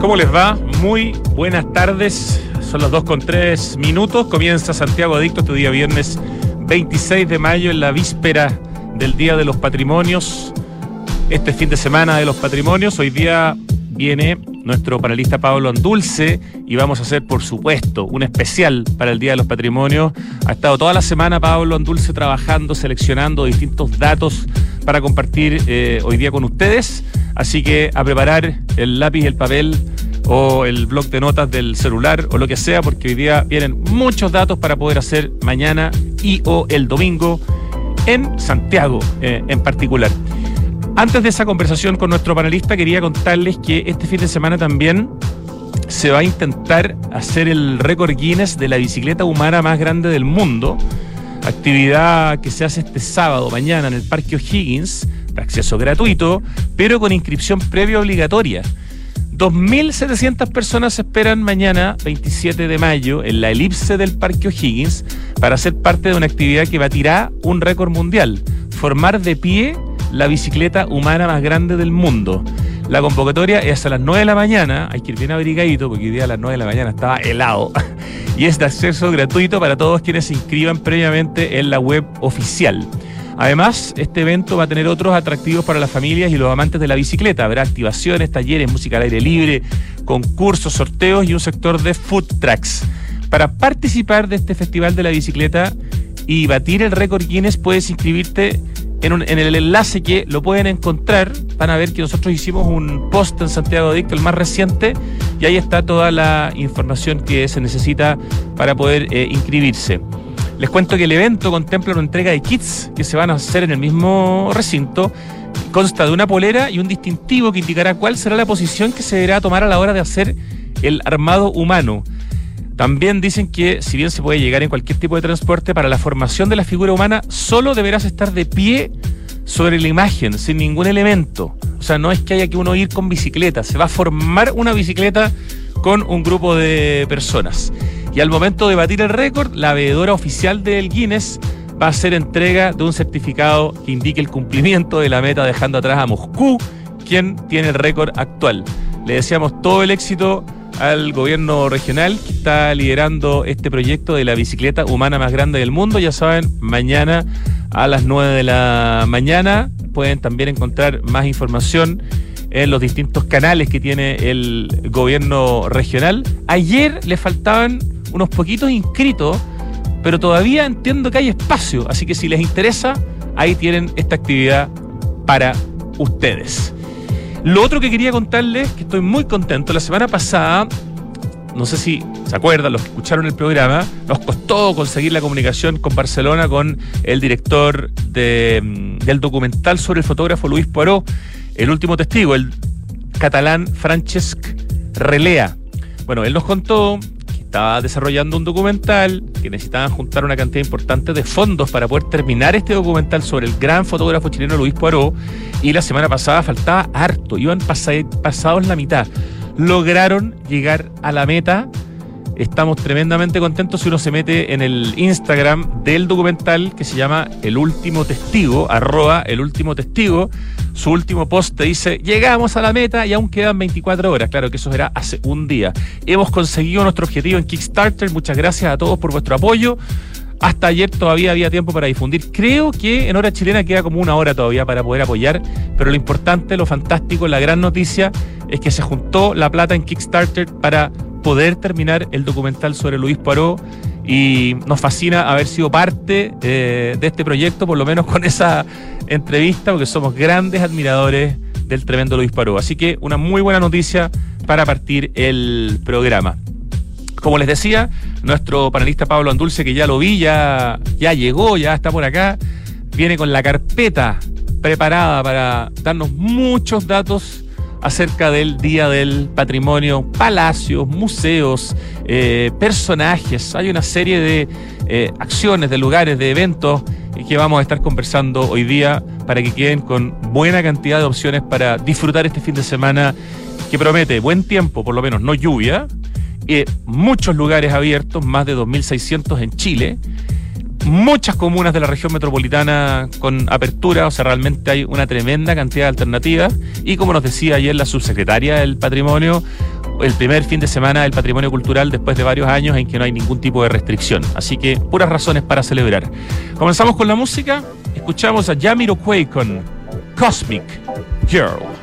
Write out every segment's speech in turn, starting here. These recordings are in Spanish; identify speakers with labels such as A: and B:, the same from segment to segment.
A: ¿Cómo les va? Muy buenas tardes. Son las 2 con 3 minutos. Comienza Santiago Adicto este día viernes 26 de mayo en la víspera del Día de los Patrimonios. Este fin de semana de los patrimonios. Hoy día viene nuestro panelista Pablo Andulce y vamos a hacer, por supuesto, un especial para el Día de los Patrimonios. Ha estado toda la semana Pablo Andulce trabajando, seleccionando distintos datos para compartir eh, hoy día con ustedes. Así que a preparar el lápiz, el papel o el blog de notas del celular o lo que sea, porque hoy día vienen muchos datos para poder hacer mañana y o el domingo en Santiago eh, en particular. Antes de esa conversación con nuestro panelista, quería contarles que este fin de semana también se va a intentar hacer el récord Guinness de la bicicleta humana más grande del mundo. Actividad que se hace este sábado, mañana, en el Parque O'Higgins, de acceso gratuito, pero con inscripción previa obligatoria. 2.700 personas esperan mañana, 27 de mayo, en la elipse del Parque O'Higgins, para ser parte de una actividad que batirá un récord mundial. Formar de pie la bicicleta humana más grande del mundo. La convocatoria es a las 9 de la mañana, hay que ir bien abrigadito porque hoy día a las 9 de la mañana estaba helado. Y es de acceso gratuito para todos quienes se inscriban previamente en la web oficial. Además, este evento va a tener otros atractivos para las familias y los amantes de la bicicleta. Habrá activaciones, talleres, música al aire libre, concursos, sorteos y un sector de food trucks. Para participar de este Festival de la Bicicleta y batir el récord Guinness, puedes inscribirte en, el enlace que lo pueden encontrar, van a ver que nosotros hicimos un post en Santiago Dicto, el más reciente, y ahí está toda la información que se necesita para poder eh, inscribirse. Les cuento que el evento contempla una entrega de kits que se van a hacer en el mismo recinto. Consta de una polera y un distintivo que indicará cuál será la posición que se deberá tomar a la hora de hacer el armado humano. También dicen que si bien se puede llegar en cualquier tipo de transporte, para la formación de la figura humana solo deberás estar de pie sobre la imagen, sin ningún elemento. O sea, no es que haya que uno ir con bicicleta, se va a formar una bicicleta con un grupo de personas. Y al momento de batir el récord, la veedora oficial del Guinness va a hacer entrega de un certificado que indique el cumplimiento de la meta, dejando atrás a Moscú, quien tiene el récord actual. Le deseamos todo el éxito al gobierno regional que está liderando este proyecto de la bicicleta humana más grande del mundo. Ya saben, mañana a las 9 de la mañana pueden también encontrar más información en los distintos canales que tiene el gobierno regional. Ayer le faltaban unos poquitos inscritos, pero todavía entiendo que hay espacio, así que si les interesa, ahí tienen esta actividad para ustedes. Lo otro que quería contarles, que estoy muy contento, la semana pasada, no sé si se acuerdan, los que escucharon el programa, nos costó conseguir la comunicación con Barcelona, con el director mm, del documental sobre el fotógrafo Luis Poirot, el último testigo, el catalán Francesc Relea. Bueno, él nos contó estaba desarrollando un documental, que necesitaban juntar una cantidad importante de fondos para poder terminar este documental sobre el gran fotógrafo chileno Luis Poirot, y la semana pasada faltaba harto, iban pasados la mitad. Lograron llegar a la meta Estamos tremendamente contentos si uno se mete en el Instagram del documental que se llama El Último Testigo, arroba El Último Testigo. Su último post te dice, llegamos a la meta y aún quedan 24 horas. Claro que eso era hace un día. Hemos conseguido nuestro objetivo en Kickstarter. Muchas gracias a todos por vuestro apoyo. Hasta ayer todavía había tiempo para difundir. Creo que en hora chilena queda como una hora todavía para poder apoyar, pero lo importante, lo fantástico, la gran noticia es que se juntó la plata en Kickstarter para poder terminar el documental sobre Luis Poirot y nos fascina haber sido parte eh, de este proyecto, por lo menos con esa entrevista, porque somos grandes admiradores del tremendo Luis Poirot. Así que una muy buena noticia para partir el programa. Como les decía, nuestro panelista Pablo Andulce, que ya lo vi, ya, ya llegó, ya está por acá, viene con la carpeta preparada para darnos muchos datos acerca del Día del Patrimonio, palacios, museos, eh, personajes. Hay una serie de eh, acciones, de lugares, de eventos que vamos a estar conversando hoy día para que queden con buena cantidad de opciones para disfrutar este fin de semana que promete buen tiempo, por lo menos no lluvia, y muchos lugares abiertos, más de 2.600 en Chile muchas comunas de la región metropolitana con apertura, o sea, realmente hay una tremenda cantidad de alternativas. Y como nos decía ayer la subsecretaria del Patrimonio,
B: el primer fin de semana del patrimonio cultural después de varios años en que no hay ningún tipo de restricción. Así que puras razones para celebrar. Comenzamos con la música. Escuchamos a Jamiroquai con Cosmic Girl.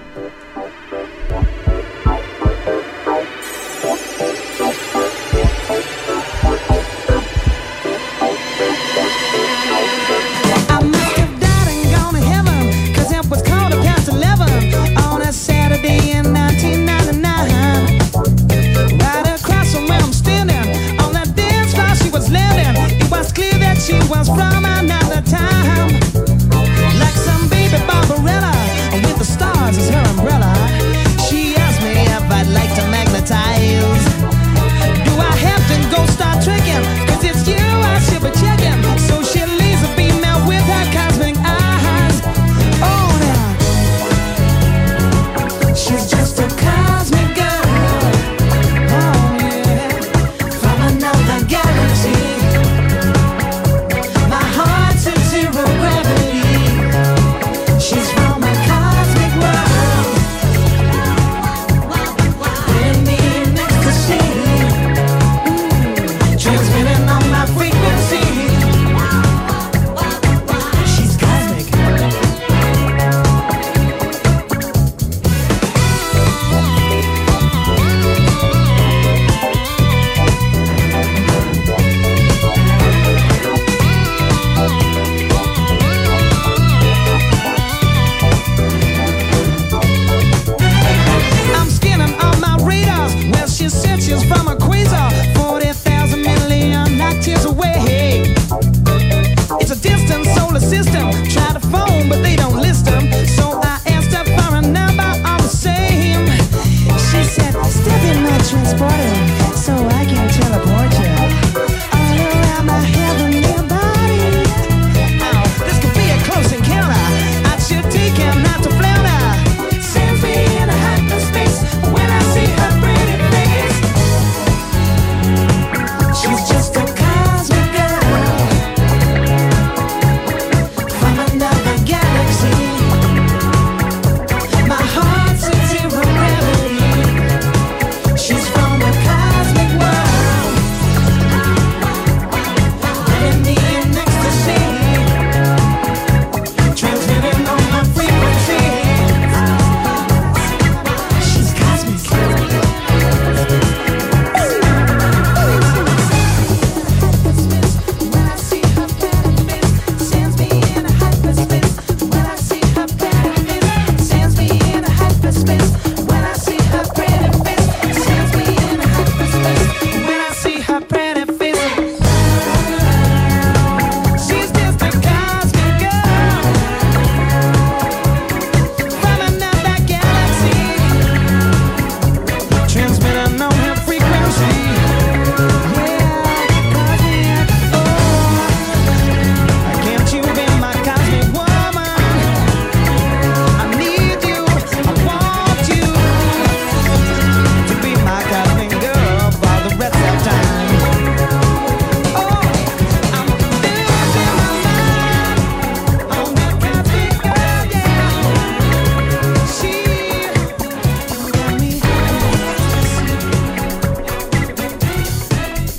B: she was from another time. Like some baby Barbarella, with the stars as her umbrella.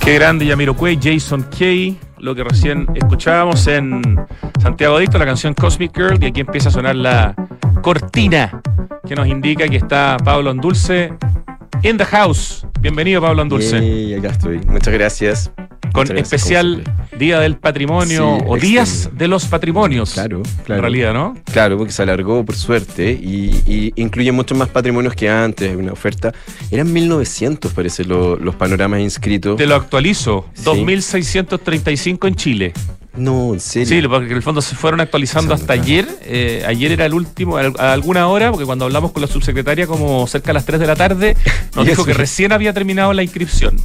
B: Qué grande Yamiroquai, Jason Kay, lo que recién escuchábamos en Santiago Adicto, la canción Cosmic Girl, y aquí empieza a sonar la cortina que nos indica que está Pablo Andulce in the house. Bienvenido Pablo Andulce.
C: Sí, acá estoy. Muchas gracias.
B: Con especial Día del Patrimonio o Días de los Patrimonios.
C: Claro, claro.
B: En realidad, ¿no?
C: Claro, porque se alargó por suerte y, incluye muchos más patrimonios que antes. Una oferta. Eran 1900, parece, los panoramas inscritos.
B: Te lo actualizo. 2635 en Chile.
C: No, en serio.
B: Sí, porque en el fondo se fueron actualizando hasta ayer. Eh, ayer era el último, a alguna hora, porque cuando hablamos con la subsecretaria, como cerca de las 3 de la tarde, nos dijo que recién había terminado la inscripción.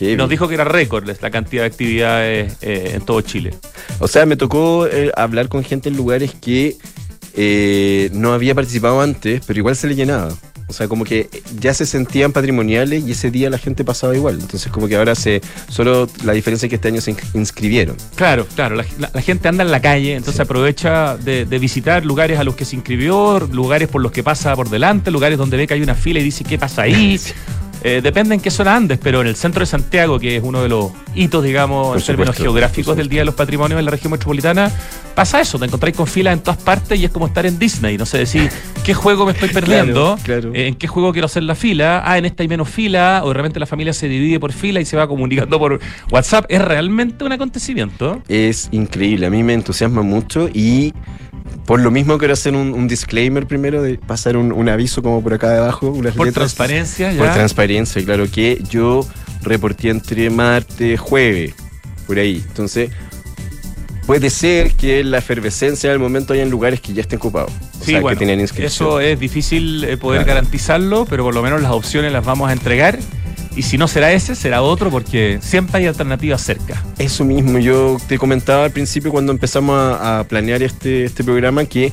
B: Y nos dijo que era récord la cantidad de actividades eh, en todo Chile.
C: O sea, me tocó eh, hablar con gente en lugares que no había participado antes, pero igual se le llenaba. O sea, como que ya se sentían patrimoniales y ese día la gente pasaba igual. Entonces, como que ahora se. Solo la diferencia es que este año se inscribieron.
B: Claro, claro. La, gente anda en la calle, entonces aprovecha de, visitar lugares a los que se inscribió, lugares por los que pasa por delante, lugares donde ve que hay una fila y dice, ¿qué pasa ahí?
A: Eh, depende en qué zona andes, pero en el centro de Santiago, que es uno de los hitos, digamos,
C: Por
A: en términos geográficos del Día de los Patrimonios en la región metropolitana, pasa eso, te encontráis con filas en todas partes y es como estar en Disney, no sé decir, ¿qué juego me estoy perdiendo?
C: Claro, claro.
A: Eh, ¿En qué juego quiero hacer la fila? Ah, en esta hay menos fila, o de repente la familia se divide por fila y se va comunicando por WhatsApp. Es realmente un acontecimiento.
C: Es increíble, a mí me entusiasma mucho y por lo mismo quiero hacer un, un disclaimer primero, de pasar un, un aviso como por acá debajo, unas
A: Por
C: letras.
A: transparencia, ya.
C: Por transparencia, claro, que yo reporté entre martes, jueves, por ahí. Entonces, puede ser que la efervescencia del momento haya en lugares que ya estén ocupados. O
A: Sí,
C: sea,
A: bueno,
C: que tienen inscripción.
A: eso es difícil eh, poder
C: Claro.
A: garantizarlo, pero por lo menos las opciones las vamos a entregar. Y si no será ese, será otro, porque siempre hay alternativas cerca.
C: Eso mismo, yo te comentaba al principio cuando empezamos a, a planear este, este programa que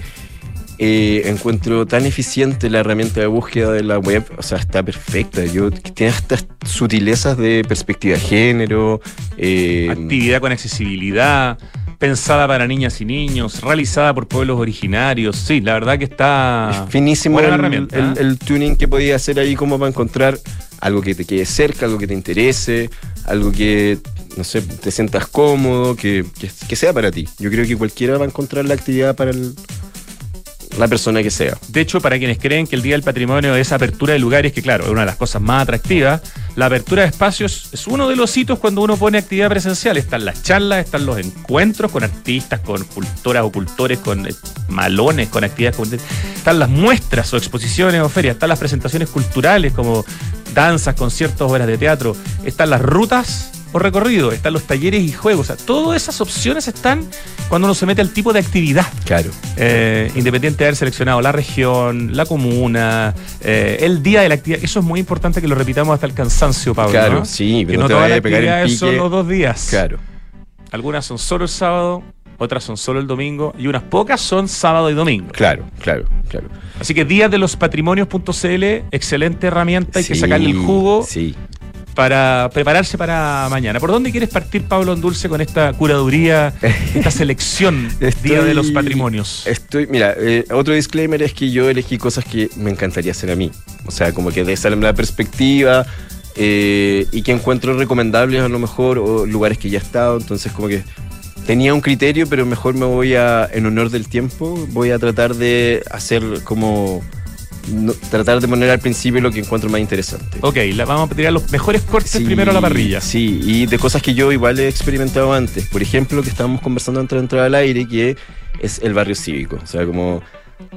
C: eh, encuentro tan eficiente la herramienta de búsqueda de la web, o sea, está perfecta. Yo tiene estas sutilezas de perspectiva de género. eh,
A: Actividad con accesibilidad, pensada para niñas y niños, realizada por pueblos originarios. Sí, la verdad que está.
C: es finísimo
A: buena
C: el,
A: herramienta,
C: el-
A: ¿eh?
C: el tuning que podía hacer ahí como para encontrar algo que te quede cerca, algo que te interese, algo que, no sé, te sientas cómodo, que, que- sea para ti. Yo creo que cualquiera va a encontrar la actividad para la persona que sea.
A: De hecho, para quienes creen que el Día del Patrimonio es apertura de lugares, que claro, es una de las cosas más atractivas, la apertura de espacios es uno de los hitos cuando uno pone actividad presencial. Están las charlas, están los encuentros con artistas, con cultoras o cultores, con eh, malones, con actividades. Están las muestras o exposiciones o ferias, están las presentaciones culturales como danzas, conciertos, obras de teatro, están las rutas o recorridos, están los talleres y juegos. O sea, todas esas opciones están cuando uno se mete al tipo de actividad.
C: Claro.
A: Eh, independiente de haber seleccionado la región, la comuna, eh, el día de la actividad. Eso es muy importante que lo repitamos hasta el cansancio, Pablo.
C: Claro,
A: ¿no?
C: sí,
A: que
C: pero
A: no
C: no te vayas a pegar el
A: actividades son
C: pique.
A: los dos días.
C: Claro.
A: Algunas son solo el sábado, otras son solo el domingo y unas pocas son sábado y domingo.
C: Claro, claro, claro.
A: Así que días de los patrimonios.cl, excelente herramienta, hay que sacarle el jugo
C: Sí.
A: para prepararse para mañana. ¿Por dónde quieres partir, Pablo Andulce, con esta curaduría, esta selección Día de los Patrimonios?
C: Estoy, mira, eh, otro disclaimer es que yo elegí cosas que me encantaría hacer a mí. O sea, como que de esa la perspectiva eh, y que encuentro recomendables a lo mejor o lugares que ya he estado. Entonces, como que tenía un criterio, pero mejor me voy a, en honor del tiempo, voy a tratar de hacer como. no- tratar de poner al principio lo que encuentro más interesante.
A: Ok, la- vamos a tirar los mejores cortes
C: Sí,
A: primero a la parrilla.
C: Sí, y de cosas que yo igual he experimentado antes. Por ejemplo, lo que estábamos conversando antes de entrar al aire, que es el barrio cívico. O sea, como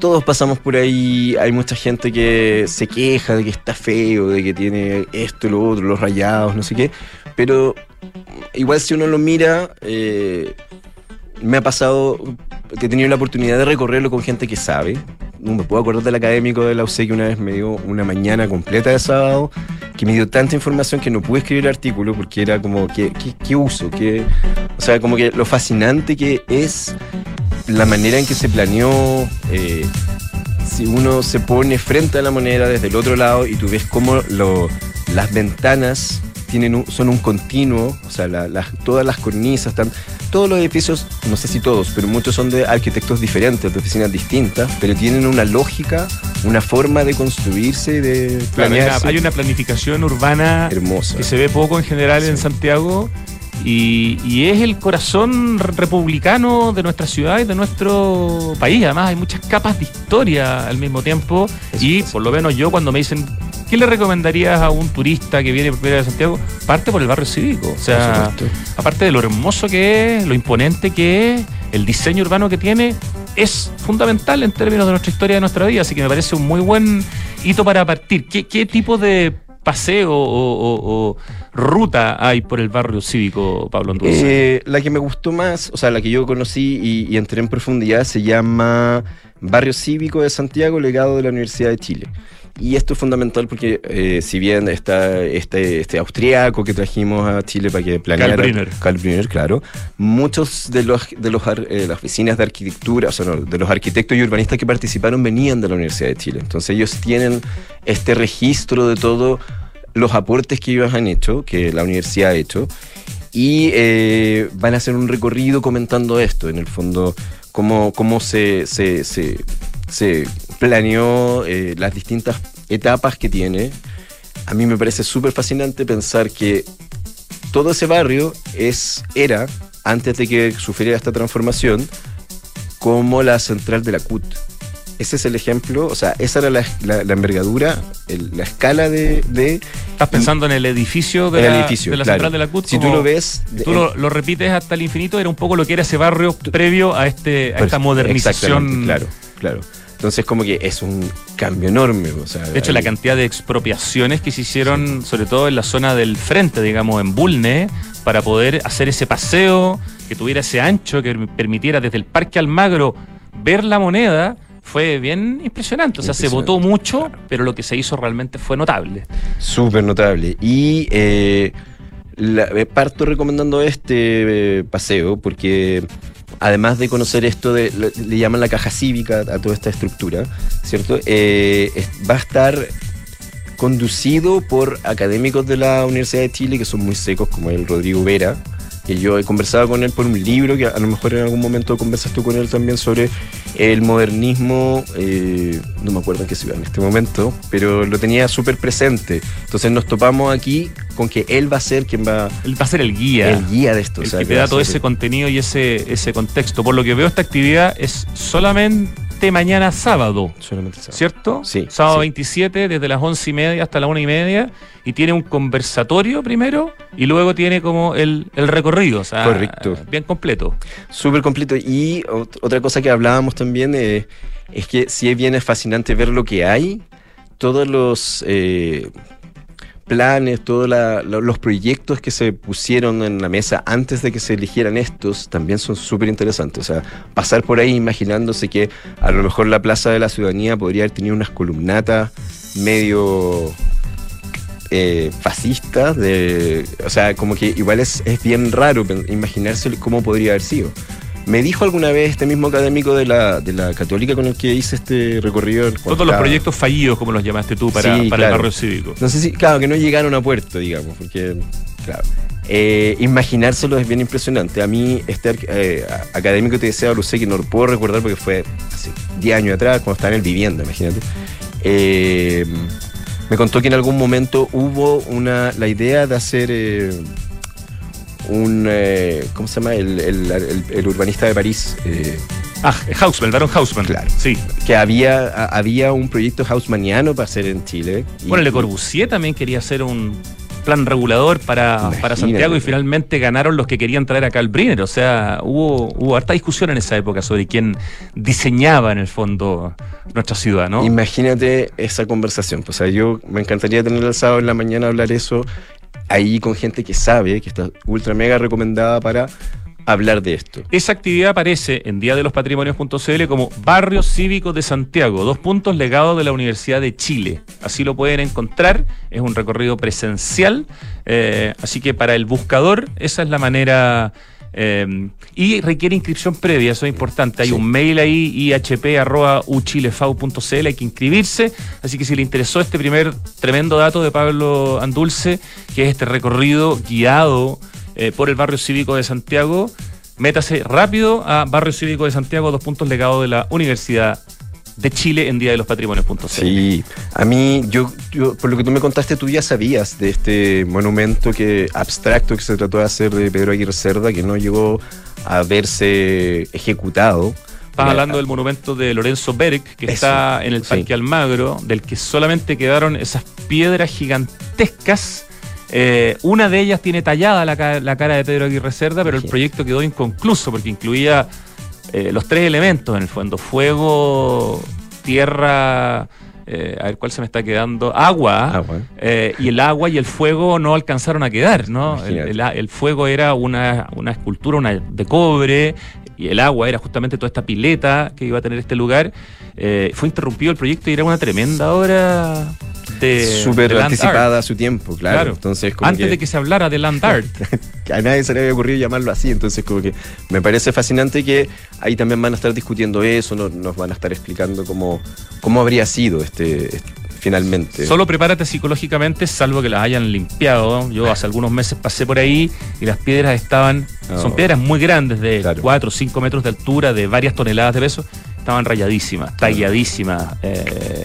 C: todos pasamos por ahí, hay mucha gente que se queja de que está feo, de que tiene esto, lo otro, los rayados, no sé qué. Pero igual si uno lo mira, eh, me ha pasado que he tenido la oportunidad de recorrerlo con gente que sabe. No me puedo acordar del académico de la UC que una vez me dio una mañana completa de sábado, que me dio tanta información que no pude escribir el artículo porque era como, ¿qué, qué, uso? ¿Qué? O sea, como que lo fascinante que es la manera en que se planeó. eh, si uno se pone frente a la moneda desde el otro lado y tú ves cómo lo- las ventanas tienen un- son un continuo, o sea, la- todas las cornisas están, todos los edificios, no sé si todos, pero muchos son de arquitectos diferentes, de oficinas distintas, pero tienen una lógica, una forma de construirse, de
A: Claro, hay, una,
C: planearse
A: hay una planificación urbana
C: hermosa.
A: que se ve poco en general en. Santiago y, y es el corazón republicano de nuestra ciudad y de nuestro país. Además, hay muchas capas de historia al mismo tiempo
C: Eso
A: y por lo menos yo cuando me dicen, ¿qué le recomendarías a un turista que viene por primera vez a Santiago? Parte por el barrio cívico. O sea, aparte de lo hermoso que es, lo imponente que es, el diseño urbano que tiene, es fundamental en términos de nuestra historia, de nuestra vida. Así que me parece un muy buen hito para partir. ¿Qué, qué tipo de paseo o, o- o ruta hay por el barrio cívico, Pablo Andúrez?
C: Eh, la que me gustó más, o sea, la que yo conocí y, y entré en profundidad, se llama Barrio Cívico de Santiago, legado de la Universidad de Chile. Y esto es fundamental porque, eh, si bien está este, este austriaco que trajimos a Chile para que planeara.
A: Brünner.
C: Karl Brünner, claro. Muchos de, los, de los, eh, las oficinas de arquitectura, o sea, no, de los arquitectos y urbanistas que participaron venían de la Universidad de Chile. Entonces ellos tienen este registro de todos los aportes que ellos han hecho, que la universidad ha hecho, y eh, van a hacer un recorrido comentando esto, en el fondo, cómo, cómo se, se, se, se planeó eh, las distintas etapas que tiene. a mí me parece súper fascinante pensar que todo ese barrio es, era, antes de que sufriera esta transformación, como la central de la CUT. Ese es el ejemplo, o sea, esa era la, la- la envergadura, el- la escala de... de
A: Estás pensando en el edificio de
C: el
A: la,
C: edificio,
A: de la
C: claro.
A: central de la CUT.
C: Si tú lo ves...
A: Tú lo, lo repites hasta el infinito, era un poco lo que era ese barrio previo a, este, a esta modernización.
C: Claro, claro. Entonces como que es un cambio enorme. O sea,
A: De hecho, la cantidad de expropiaciones que se hicieron, sobre todo en la zona del frente, digamos, en Bulne, para poder hacer ese paseo, que tuviera ese ancho, que permitiera desde el Parque Almagro ver la moneda, fue bien impresionante. O sea, se votó mucho, pero lo que se hizo realmente fue notable.
C: Súper notable. Y eh, la- eh, parto recomendando este eh, paseo porque además de conocer esto, de, le, llaman la caja cívica a toda esta estructura, ¿cierto? Eh, va a estar conducido por académicos de la Universidad de Chile que son muy secos, como el Rodrigo Vera. Que yo he conversado con él por un libro que a lo mejor en algún momento conversas tú con él también sobre el modernismo, eh, no me acuerdo en qué ciudad en este momento, pero lo tenía súper presente. Entonces nos topamos aquí con que él va a ser quien va
A: Él va a ser el guía.
C: el guía de esto.
A: el
C: o sea,
A: que te da todo ese contenido y ese, ese contexto. Por lo que veo, esta actividad es solamente mañana sábado.
C: solamente sábado.
A: ¿Cierto?
C: Sí,
A: Sábado
C: sí.
A: 27, desde las once y media hasta la una y media. Y tiene un conversatorio primero y luego tiene como el, el recorrido. O sea,
C: Correcto.
A: bien completo.
C: Súper completo. Y ot- otra cosa que hablábamos también eh, es que si bien es fascinante ver lo que hay, todos los eh, planes, todos los proyectos que se pusieron en la mesa antes de que se eligieran estos también son súper interesantes. O sea, pasar por ahí imaginándose que a lo mejor la Plaza de la Ciudadanía podría haber tenido unas columnatas medio eh, fascistas, de, o sea, como que igual es, es bien raro imaginarse cómo podría haber sido. Me dijo alguna vez este mismo académico de la, de la católica con el que hice este recorrido.
A: Todos los proyectos fallidos, como los llamaste tú, para,
C: Sí,
A: para el barrio cívico.
C: No sé si, claro, que no llegaron a puerto, digamos, porque, claro. Eh, imaginárselo es bien impresionante. A mí, este eh, académico te decía, lo sé que no lo puedo recordar porque fue hace 10 años atrás, cuando estaba en el vivienda, imagínate. Eh, me contó que en algún momento hubo una, la idea de hacer eh, un, eh, ¿cómo se llama? El, el- el- el urbanista de París. eh,
A: Ah, Hausmann, el Barón Hausmann.
C: Claro.
A: Sí.
C: que había, a- había un proyecto Haussmanniano para hacer en Chile. y-
A: Bueno, Le Corbusier también quería hacer un plan regulador para, para. Santiago y finalmente ganaron los que querían traer acá al Briner. O sea, hubo, hubo harta discusión en esa época sobre quién diseñaba en el fondo nuestra ciudad, ¿no?
C: Imagínate esa conversación. Pues, o sea, yo me encantaría tener el sábado en la mañana hablar eso ahí con gente que sabe, que está ultra mega recomendada para hablar de esto.
A: Esa actividad aparece en Día de los Patrimonios.cl como Barrio Cívico de Santiago, dos puntos legados de la Universidad de Chile. Así lo pueden encontrar, es un recorrido presencial, eh, así que para el buscador esa es la manera... eh, y requiere inscripción previa, eso es importante. Hay
C: Sí.
A: un mail ahí, ihp.uchilefau.cl, hay que inscribirse. Así que si le interesó este primer tremendo dato de Pablo Andulce, que es este recorrido guiado eh, por el barrio cívico de Santiago, métase rápido a Barrio Cívico de Santiago, dos puntos legados de la Universidad de Chile en Día de los Patrimonios.cl.
C: Sí, a mí, yo, yo, por lo que tú me contaste, tú ya sabías de este monumento que abstracto que se trató de hacer de Pedro Aguirre Cerda, que no llegó a verse ejecutado.
A: Estás hablando del monumento de Lorenzo Berg, que
C: Eso,
A: está en el
C: sí.
A: Parque Almagro, del que solamente quedaron esas piedras gigantescas. Eh, una de ellas tiene tallada la, la cara de Pedro Aguirre Cerda, pero el proyecto quedó inconcluso porque incluía eh, los tres elementos en el fondo: fuego, tierra, eh, a ver cuál se me está quedando, agua. Eh, y el agua y el fuego no alcanzaron a quedar, ¿no? El, el fuego era una, una escultura una de cobre y el agua era justamente toda esta pileta que iba a tener este lugar. Eh, fue interrumpido el proyecto y era una tremenda obra de
C: Súper anticipada a su tiempo, claro.
A: Claro.
C: Entonces, como
A: Antes
C: que-
A: de que se hablara de land art.
C: que a nadie se le había ocurrido llamarlo así, entonces como que me parece fascinante que ahí también van a estar discutiendo eso, no- nos van a estar explicando cómo, cómo habría sido este, este- finalmente.
A: Solo prepárate psicológicamente, salvo que las hayan limpiado. Yo hace algunos meses pasé por ahí y las piedras estaban. Son piedras muy grandes, de
C: Claro.
A: 4 o 5 metros de altura, de varias toneladas de peso. Estaban rayadísimas, talladísimas. eh,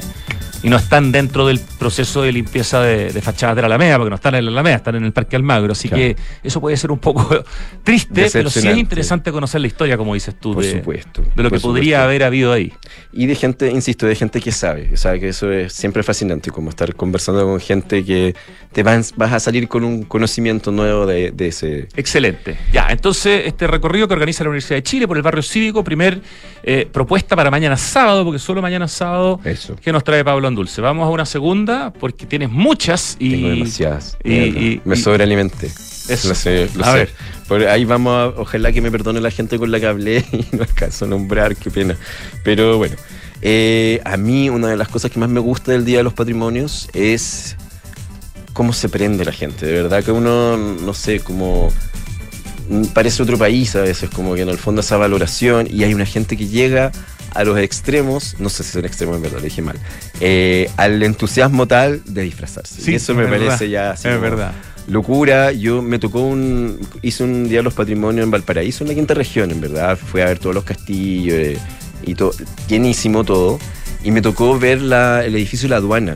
A: y no están dentro del proceso de limpieza de, de fachadas de la Alameda, porque no están en la Alameda, están en el Parque Almagro. Así
C: Claro.
A: que eso puede ser un poco triste, pero sí es interesante conocer la historia, como dices tú,
C: Por
A: de,
C: supuesto.
A: de lo que podría haber habido ahí.
C: Y de gente, insisto, de gente que sabe. Sabe que eso es siempre fascinante, como estar conversando con gente que te vas, vas a salir con un conocimiento nuevo de, de ese.
A: Excelente. Ya, entonces este recorrido que organiza la Universidad de Chile por el barrio cívico, primer eh, propuesta para mañana sábado, porque solo mañana sábado
C: Eso.
A: que nos trae Pablo Andulce. Vamos a una segunda, porque tienes muchas y.
C: Tengo demasiadas.
A: y- y-
C: me sobrealimenté.
A: Eso.
C: Lo sé, lo
A: A
C: sé.
A: ver.
C: Por ahí vamos a, ojalá que me perdone la gente con la que hablé y no alcanzo a nombrar, qué pena. Pero bueno, eh, a mí una de las cosas que más me gusta del Día de los Patrimonios es cómo se prende la gente. De verdad que uno, no sé, como mm, parece otro país a veces, como que en el fondo esa valoración y hay una gente que llega a los extremos, no sé si son extremos en verdad, lo dije mal, eh, al entusiasmo tal de disfrazarse.
A: Sí,
C: y eso
A: es
C: me
A: verdad.
C: parece ya así
A: Es
C: como
A: verdad.
C: locura. Yo me tocó un. Hice un Día de los Patrimonios en Valparaíso, en la quinta región, en verdad. Fui a ver todos los castillos eh, y todo. Llenísimo todo. Y me tocó ver la, el edificio de la aduana.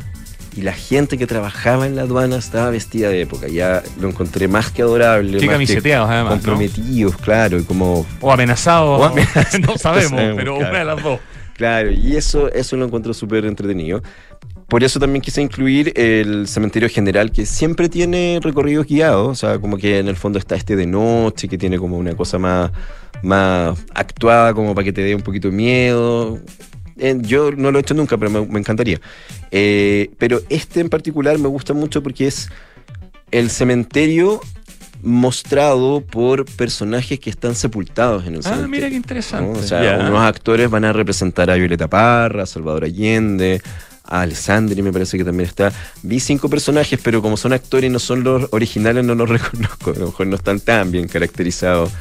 C: Y la gente que trabajaba en la aduana estaba vestida de época. Ya lo encontré más que adorable.
A: Qué
C: más que
A: camiseteados, además. ¿no?
C: comprometidos, claro. Y como.
A: O amenazados.
C: O amenazados,
A: no sabemos,
C: no sabemos,
A: pero
C: claro.
A: una de las dos.
C: Claro, y eso, eso lo encuentro súper entretenido. Por eso también quise incluir el cementerio general, que siempre tiene recorridos guiados. O sea, como que en el fondo está este de noche, que tiene como una cosa más, más actuada, como para que te dé un poquito de miedo. Eh, yo no lo he hecho nunca, pero me, me encantaría. Eh, pero este en particular me gusta mucho porque es el cementerio mostrado por personajes que están sepultados en el
A: Ah,
C: cementerio.
A: mira qué interesante.
C: ¿no? O sea, unos actores van a representar a Violeta Parra, a Salvador Allende, a Alessandri, me parece que también está. Vi cinco personajes, pero como son actores y no son los originales, no los reconozco. A lo mejor no están tan bien caracterizados.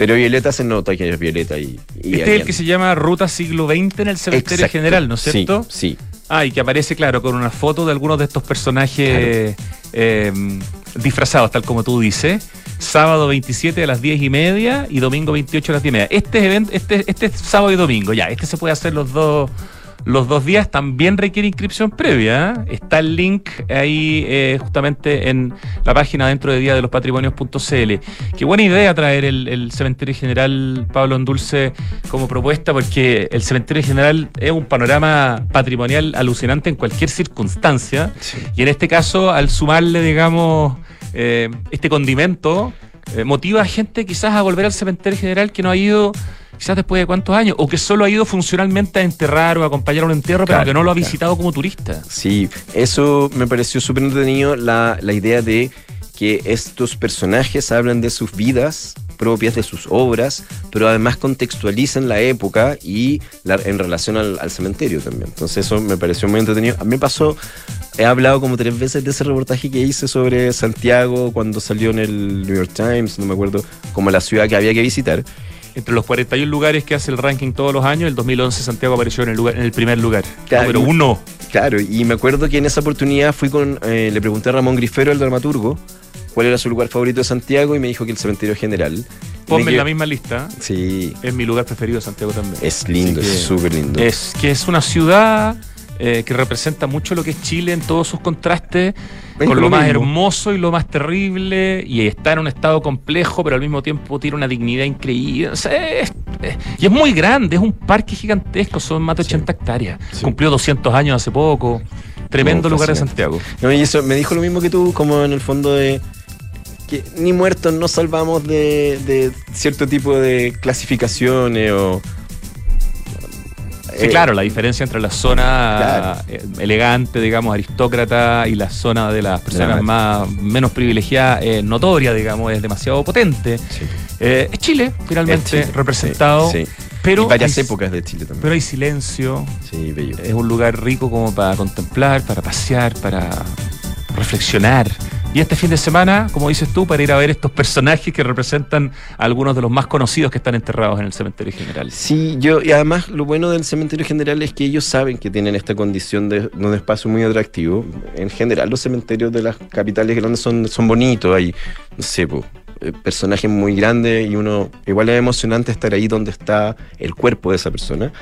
C: Pero Violeta se nota que es Violeta y. y
A: Este es el que se llama Ruta Siglo XX en el cementerio
C: Exacto.
A: general, ¿no es
C: Sí,
A: cierto?
C: Sí,
A: Ah, y que aparece, claro, con una foto de algunos de estos personajes eh, disfrazados, tal como tú dices. Sábado 27 a las 10 y media y domingo 28 a las 10 y media. Este es, event- este, este es sábado y domingo, ya. Este se puede hacer los dos, los dos días. También requiere inscripción previa. ¿eh? Está el link ahí eh, justamente en la página dentro de Día de los Patrimonios.cl. Qué buena idea traer el, el Cementerio General Pablo Endulce como propuesta, porque el Cementerio General es un panorama patrimonial alucinante en cualquier circunstancia.
C: sí.
A: Y en este caso, al sumarle, digamos, eh, este condimento, eh, motiva a gente quizás a volver al cementerio general que no ha ido quizás después de cuántos años, o que solo ha ido funcionalmente a enterrar o a acompañar a un entierro, pero que no lo ha
C: claro.
A: visitado como turista.
C: Sí, eso me pareció súper entretenido, la, la idea de que estos personajes hablan de sus vidas propias, de sus obras, pero además contextualizan la época y la- en relación al, al cementerio también. Entonces eso me pareció muy entretenido. A mí me pasó, he hablado como tres veces de ese reportaje que hice sobre Santiago cuando salió en el New York Times, no me acuerdo, como la ciudad que había que visitar.
A: Entre los 41 lugares que hace el ranking todos los años, el 2011 Santiago apareció en el, lugar, en el primer lugar.
C: Claro.
A: Número uno.
C: Claro, y me acuerdo que en esa oportunidad fui con, eh, le pregunté a Ramón Grifero, el dramaturgo, cuál era su lugar favorito de Santiago y me dijo que el cementerio general.
A: Ponme
C: me
A: en la misma lista.
C: Sí,
A: Es mi lugar preferido de Santiago también.
C: es lindo, es súper lindo.
A: Es que es una ciudad eh, que representa mucho lo que es Chile en todos sus contrastes,
C: Es
A: con lo,
C: lo
A: más hermoso y lo más terrible, y está en un estado complejo, pero al mismo tiempo tiene una dignidad increíble. O sea, es- es- y es muy grande, es un parque gigantesco, son más de
C: Sí.
A: 80 hectáreas.
C: Sí.
A: Cumplió 200 años hace poco. Tremendo
C: No,
A: lugar de. Santiago.
C: No, y eso me dijo lo mismo que tú, como en el fondo de que ni muertos nos salvamos de, de cierto tipo de clasificaciones o.
A: Sí,
C: Eh,
A: claro, la diferencia entre la zona
C: Claro.
A: eh, elegante, digamos, aristócrata y la zona de las personas más menos privilegiadas es notoria, digamos, es demasiado potente.
C: sí,
A: Eh, es Chile, finalmente,
C: es Chile,
A: representado,
C: sí, sí.
A: pero,
C: Y varias
A: hay,
C: épocas de Chile también.
A: pero hay silencio,
C: sí, bello.
A: es un lugar rico como para contemplar, para pasear, para reflexionar. Y este fin de semana, como dices tú, para ir a ver estos personajes que representan a algunos de los más conocidos que están enterrados en el cementerio general.
C: Sí, yo, y además lo bueno del cementerio general es que ellos saben que tienen esta condición de, un espacio muy atractivo. En general, los cementerios de las capitales grandes son, son bonitos, hay, no sé, po, eh, personajes muy grandes y uno, igual es emocionante estar ahí donde está el cuerpo de esa persona.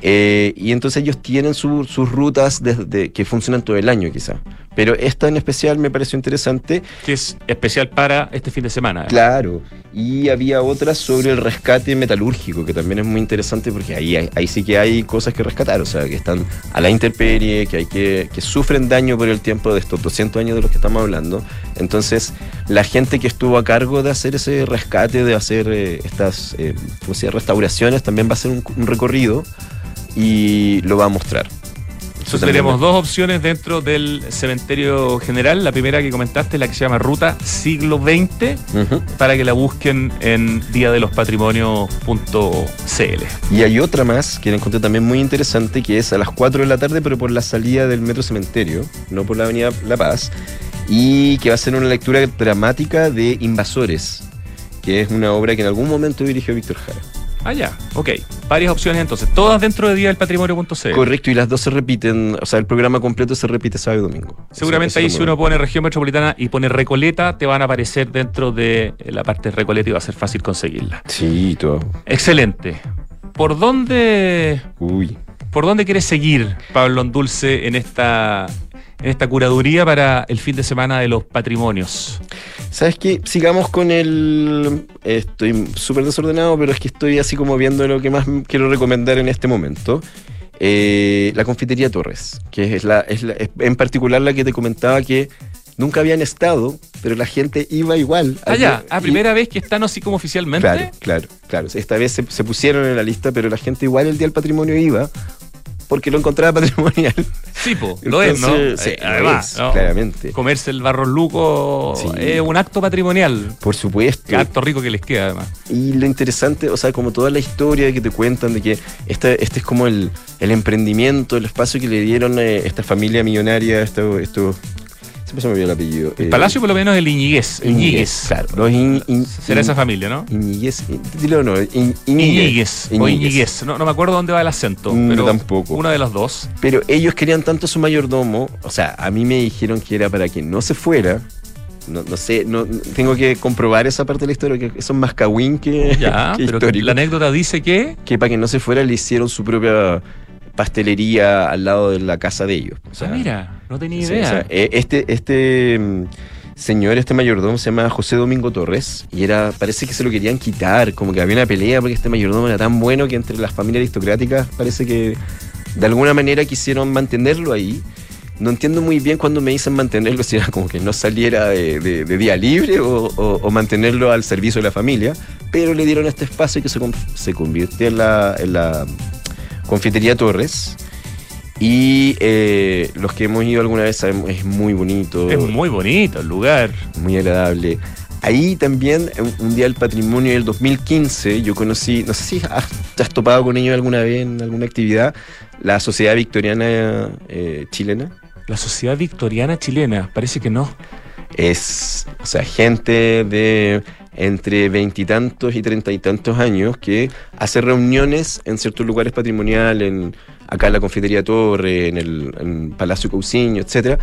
C: Eh, y entonces ellos tienen su- sus rutas desde, que funcionan todo el año quizá. Pero esta en especial me pareció interesante.
A: Que es especial para este fin de semana.
C: Claro. Y había otra sobre el rescate metalúrgico, que también es muy interesante porque ahí, ahí sí que hay cosas que rescatar. O sea, que están a la intemperie, que, hay que, que sufren daño por el tiempo de estos 200 años de los que estamos hablando. Entonces, la gente que estuvo a cargo de hacer ese rescate, de hacer eh, estas eh, ¿cómo se llama? restauraciones, también va a hacer un, un recorrido y lo va a mostrar.
A: Entonces tenemos dos opciones dentro del cementerio general. La primera que comentaste, la que se llama Ruta Siglo XX, para que la busquen en diadelospatrimonios.cl.
C: Y hay otra más que la encontré también muy interesante, que es a las 4 de la tarde, pero por la salida del Metro Cementerio, no por la Avenida La Paz, y que va a ser una lectura dramática de Invasores, que es una obra que en algún momento dirigió Víctor Jara.
A: Ah, ya, ok. Varias opciones entonces, todas dentro de diadelpatrimonio.cl.
C: Correcto, y las dos se repiten, o sea, el programa completo se repite sábado y domingo.
A: Seguramente
C: Eso-
A: ahí si uno pone región metropolitana y pone Recoleta, te van a aparecer dentro de la parte de Recoleta y va a ser fácil conseguirla.
C: Sí, todo.
A: Excelente. ¿Por dónde,
C: Uy.
A: por dónde quieres seguir, Pablo Dulce, en esta, en esta curaduría para el fin de semana de los patrimonios?
C: ¿Sabes qué? Sigamos con el... Estoy súper desordenado, pero es que estoy así como viendo lo que más quiero recomendar en este momento. Eh, la confitería Torres, que es, la, es la- en particular la que te comentaba que nunca habían estado, pero la gente iba igual.
A: Ah, ya, a
C: Y-
A: primera vez que están así como oficialmente.
C: Claro, claro, claro. Esta vez se, se pusieron en la lista, pero la gente igual el día del patrimonio iba porque lo encontraba patrimonial.
A: Sí, po, lo es, ¿no?
C: Sí,
A: Eh,
C: lo
A: además,
C: es,
A: ¿no?
C: claramente.
A: comerse el barro luco
C: Sí.
A: es un acto patrimonial.
C: Por supuesto.
A: Acto rico que les queda, además.
C: Y lo interesante, o sea, como toda la historia que te cuentan de que este, este es como el, el emprendimiento, el espacio que le dieron eh, esta familia millonaria, esto, esto siempre se me olvidó el apellido.
A: El
C: eh,
A: palacio, por lo menos, el Iñiguez. Iñiguez.
C: Claro, los In- In-
A: Será
C: In-
A: esa familia, ¿no?
C: Iñiguez, dilo no,
A: Iñiguez. O
C: Iñiguez.
A: No, no me acuerdo dónde va el acento.
C: Mm,
A: pero
C: tampoco.
A: Una de las dos.
C: Pero ellos querían tanto a su mayordomo, o sea, a mí me dijeron que era para que no se fuera. No, no sé, no, no- tengo que comprobar esa parte de la historia, que son más cagüín que,
A: Ya,
C: que
A: pero
C: histórico.
A: la anécdota dice que.
C: que para que no se fuera le hicieron su propia pastelería al lado de la casa de ellos. O sea,
A: ah, mira, no tenía idea.
C: o sea, eh, este, este mm, señor, este mayordomo se llama José Domingo Torres y era, parece que se lo querían quitar, como que había una pelea porque este mayordomo era tan bueno que entre las familias aristocráticas parece que de alguna manera quisieron mantenerlo ahí. No entiendo muy bien cuando me dicen mantenerlo, si era como que no saliera de, de- de día libre o, o- o mantenerlo al servicio de la familia, pero le dieron este espacio que se, se convirtió en la, en la Confitería Torres. Y eh, los que hemos ido alguna vez sabemos, es muy bonito,
A: Es muy bonito el lugar.
C: muy agradable. Ahí también, un, un día del patrimonio del 2015, yo conocí, no sé si has, te has topado con ellos alguna vez en alguna actividad, la Sociedad Victoriana eh, Chilena.
A: La Sociedad Victoriana Chilena. Parece que no.
C: Es, o sea, gente de entre veintitantos y treinta y tantos años que hace reuniones en ciertos lugares patrimoniales, en, acá en la Confitería Torre, en el en Palacio Cousiño, etcétera,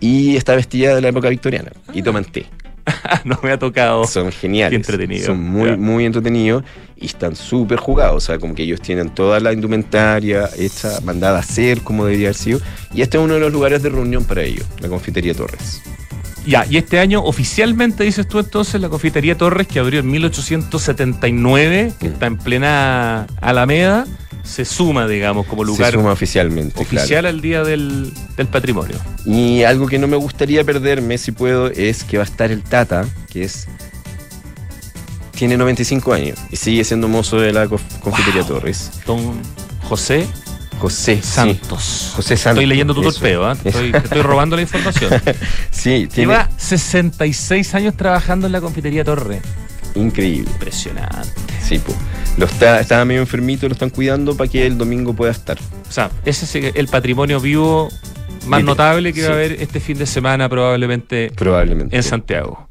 C: y está vestida de la época victoriana y toman té.
A: no me ha tocado.
C: Son geniales.
A: Qué entretenido.
C: Son muy, muy entretenidos y están súper jugados. O sea, como que ellos tienen toda la indumentaria hecha, mandada a hacer como debería haber sido. Y este es uno de los lugares de reunión para ellos, la Confitería Torres.
A: Ya, y este año oficialmente dices tú entonces la confitería Torres que abrió en 1879, que
C: Mm.
A: está en plena Alameda, se suma, digamos, como lugar
C: Se suma oficialmente.
A: oficial al Día del, del Patrimonio.
C: Y algo que no me gustaría perderme, si puedo, es que va a estar el Tata, que es. Tiene 95 años y sigue siendo mozo de la Conf- Confitería
A: Wow.
C: Torres.
A: Don José
C: José sí.
A: Santos.
C: José Santos.
A: Estoy leyendo tu torpeo, ¿ah? Estoy, te estoy robando la información.
C: Sí, tiene.
A: Lleva 66 años trabajando en la confitería Torre.
C: Increíble.
A: Impresionante.
C: Sí, pues. Lo está, estaba medio enfermito, lo están cuidando para que el domingo pueda estar.
A: O sea, ese es el patrimonio vivo más notable que va a haber este fin de semana probablemente
C: Probablemente.
A: en Santiago.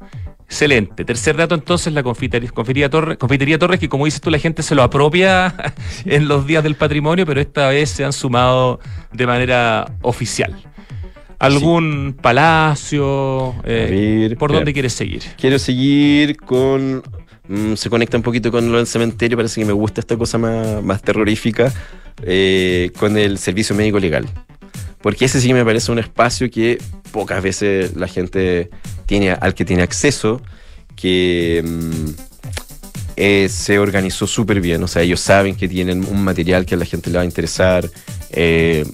A: Excelente. Tercer dato entonces, la confitería, confitería, Torres, confitería Torres, que como dices tú, la gente se lo apropia en los días del patrimonio, pero esta vez se han sumado de manera oficial. ¿Algún palacio? Eh,
C: ver,
A: ¿Por dónde quieres seguir?
C: Quiero seguir con. mm, se conecta un poquito con lo del cementerio, parece que me gusta esta cosa más, más terrorífica. eh, con el servicio médico legal. Porque ese sí me parece un espacio que pocas veces la gente tiene, al que tiene acceso, que mm, eh, se organizó súper bien. O sea, ellos saben que tienen un material que a la gente le va a interesar. Eh,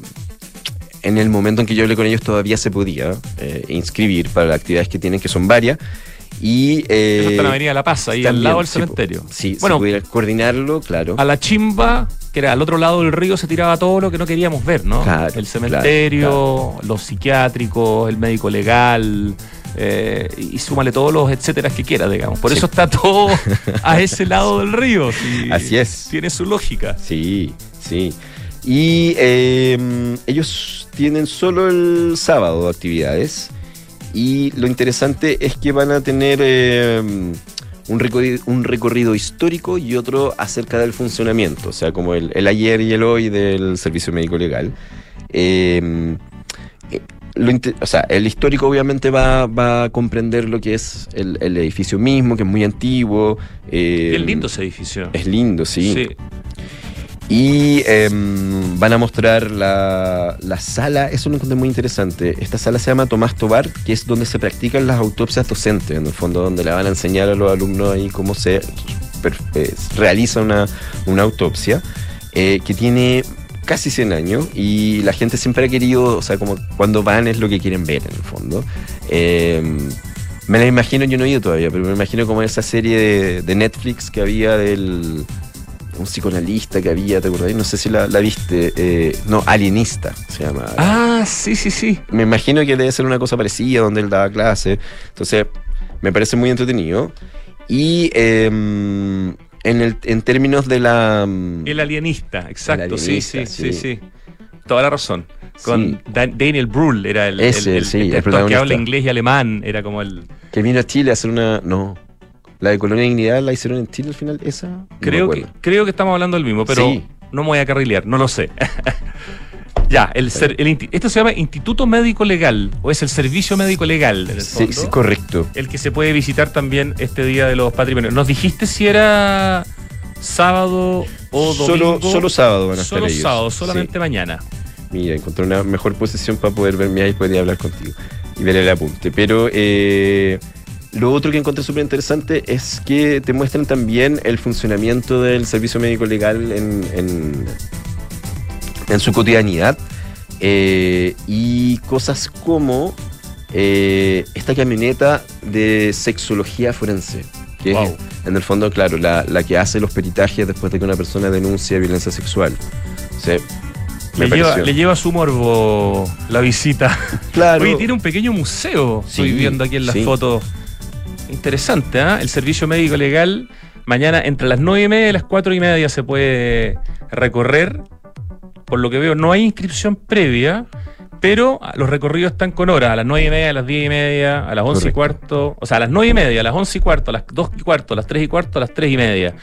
C: en el momento en que yo hablé con ellos todavía se podía eh, inscribir para las actividades que tienen, que son varias. Y, eh,
A: Eso está en Avenida La Paz, ahí al lado del
C: sí,
A: cementerio.
C: Sí,
A: Bueno,
C: coordinarlo, claro.
A: a la chimba, que era al otro lado del río, se tiraba todo lo que no queríamos ver, ¿no?
C: Claro,
A: el cementerio,
C: claro,
A: los psiquiátricos, el médico legal, eh, y súmale todos los etcétera que quiera, digamos. Por
C: Sí.
A: eso está todo a ese lado del río. sí.
C: Así es.
A: Tiene su lógica.
C: Sí, sí. Y eh, ellos tienen solo el sábado actividades. Y lo interesante es que van a tener eh, un, recorrido, un recorrido histórico y otro acerca del funcionamiento, o sea, como el, el ayer y el hoy del servicio médico legal. Eh, lo o sea, el histórico obviamente va, va a comprender lo que es el, el edificio mismo, que es muy antiguo. eh,
A: Bien lindo ese edificio.
C: Es lindo, sí.
A: Sí.
C: Y em, van a mostrar la, la sala, eso lo encontré muy interesante. Esta sala se llama Tomás Tobar, que es donde se practican las autopsias docentes, en el fondo, donde le van a enseñar a los alumnos ahí cómo se eh, realiza una, una autopsia, eh, que tiene casi 100 años y la gente siempre ha querido, o sea, como cuando van es lo que quieren ver, en el fondo. Em, me la imagino, yo no he ido todavía, pero me imagino como esa serie de, de Netflix que había del un psicoanalista que había, ¿te acordás? No sé si la, la viste. eh, no, Alienista se llama.
A: Ah, sí, sí, sí.
C: Me imagino que debe ser una cosa parecida donde él daba clase. Entonces, me parece muy entretenido. Y em, en, el, en términos de la. mm,
A: El alienista, exacto.
C: El
A: sí,
C: alienista,
A: sí, sí,
C: sí.
A: sí. Toda la razón. Con
C: Sí.
A: Daniel Brühl era el,
C: Ese,
A: el,
C: sí,
A: que habla inglés y alemán. Era como el.
C: que vino a Chile a hacer una. No. La de Colonia Dignidad la hicieron en Chile al final, esa. No
A: Creo que, creo que estamos hablando del mismo, pero no me voy a carrilear, no lo sé. ya, el, ser- el esto se llama Instituto Médico Legal, o es el Servicio Médico Legal, en el
C: Sí,
A: fondo,
C: sí, correcto.
A: el que se puede visitar también este Día de los Patrimonios. ¿Nos dijiste si era sábado o domingo?
C: Solo, solo sábado van a
A: Solo
C: estar ellos.
A: sábado,
C: Sí.
A: solamente mañana.
C: Mira, encontré una mejor posición para poder verme ahí y poder hablar contigo y ver el apunte. Pero eh, lo otro que encontré súper interesante es que te muestran también el funcionamiento del servicio médico legal en, en, en su cotidianidad eh, y cosas como eh, esta camioneta de sexología forense. Que
A: Wow.
C: es, en el fondo, claro, la, la que hace los peritajes después de que una persona denuncia violencia sexual. Me
A: Le lleva, le lleva su morbo la visita.
C: Claro.
A: Oye, tiene un pequeño museo. Estoy
C: Sí,
A: viendo aquí en las
C: sí.
A: fotos. Interesante, ¿ah? El servicio médico legal. Mañana entre las 9 y media y las 4 y media se puede recorrer. Por lo que veo, no hay inscripción previa, pero los recorridos están con hora. A las 9 y media, a las 10 y media, a las 11 y
C: Correcto.
A: cuarto. O sea, a las 9 y media, a las 11 y cuarto, a las 2 y cuarto, a las 3 y cuarto, a las 3 y media.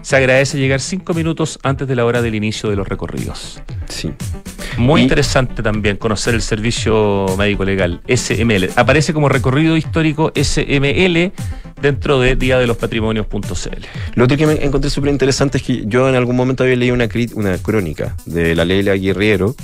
A: Se agradece llegar 5 minutos antes de la hora del inicio de los recorridos.
C: Sí.
A: Muy
C: Y-
A: interesante también conocer el servicio médico legal, SML. Aparece como recorrido histórico SML dentro de Día de los Patrimonios.cl.
C: Lo otro que me encontré súper interesante es que yo en algún momento había leído una, una crónica de la Leila Guerrero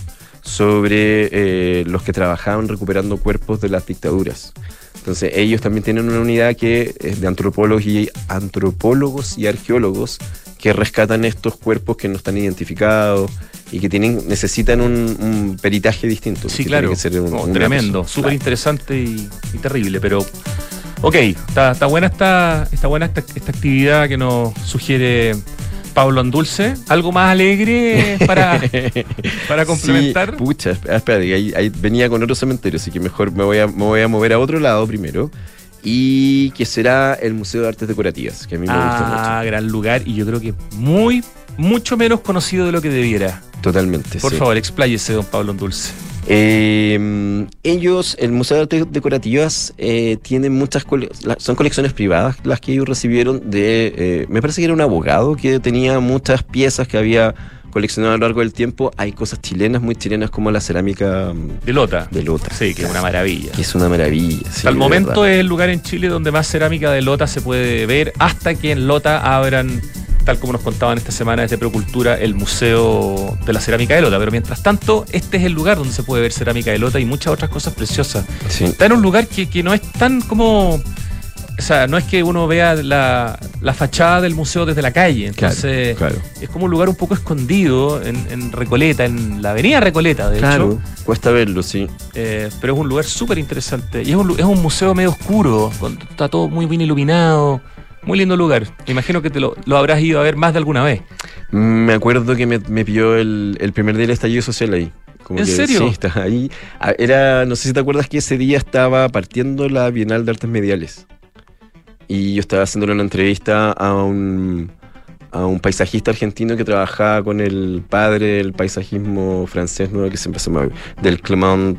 C: sobre eh, los que trabajaban recuperando cuerpos de las dictaduras. Entonces ellos también tienen una unidad que es de antropólogos y, antropólogos y arqueólogos que rescatan estos cuerpos que no están identificados y que tienen necesitan un, un peritaje distinto.
A: Sí, claro.
C: tiene que ser un-
A: Oh,
C: una
A: tremendo, súper interesante y, y terrible, pero ok, está, está buena esta, está buena esta, esta actividad que nos sugiere Pablo Andulce. ¿Algo más alegre para, para complementar?
C: Sí, pucha, esp- espera, que ahí, ahí venía con otro cementerio, así que mejor me voy, a, me voy a mover a otro lado primero. Y que será el Museo de Artes Decorativas, que a mí me gusta
A: ah, gran lugar y yo creo que muy, mucho menos conocido de lo que debiera.
C: mucho. Totalmente.
A: Por
C: sí.
A: favor, expláyese, don Pablo Dulce.
C: Eh, ellos, el Museo de Artes Decorativas, eh, tienen muchas cole- son colecciones privadas las que ellos recibieron de, eh, me parece que era un abogado que tenía muchas piezas que había coleccionado a lo largo del tiempo. Hay cosas chilenas, muy chilenas como la cerámica mm,
A: De Lota.
C: de Lota.
A: Sí, que es una maravilla.
C: Que es una maravilla. sí, de
A: momento
C: verdad.
A: es el lugar en Chile donde más cerámica de Lota se puede ver, hasta que en Lota abran tal como nos contaban esta semana desde Procultura, el Museo de la Cerámica de Lota. Pero mientras tanto, este es el lugar donde se puede ver cerámica de Lota y muchas otras cosas preciosas.
C: Sí.
A: Está en un lugar que, que no es tan como. O sea, no es que uno vea la, la fachada del museo desde la calle. Entonces,
C: claro.
A: es como un lugar un poco escondido en, en Recoleta, en la avenida Recoleta, de
C: Claro,
A: hecho.
C: cuesta verlo, sí.
A: Eh, pero es un lugar súper interesante. Y es un, es un museo medio oscuro, con- está todo muy bien iluminado. Muy lindo lugar. Me imagino que te lo, lo habrás ido a ver más de alguna vez.
C: Me acuerdo que me, me pilló el, el primer día del estallido social ahí. Como
A: ¿En
C: que,
A: serio?
C: Sí, estaba ahí. Ah, Era, no sé si te acuerdas que ese día estaba partiendo la Bienal de Artes Mediales. Y yo estaba haciéndole una entrevista a un, a un paisajista argentino que trabajaba con el padre del paisajismo francés nuevo que siempre se me del Clement.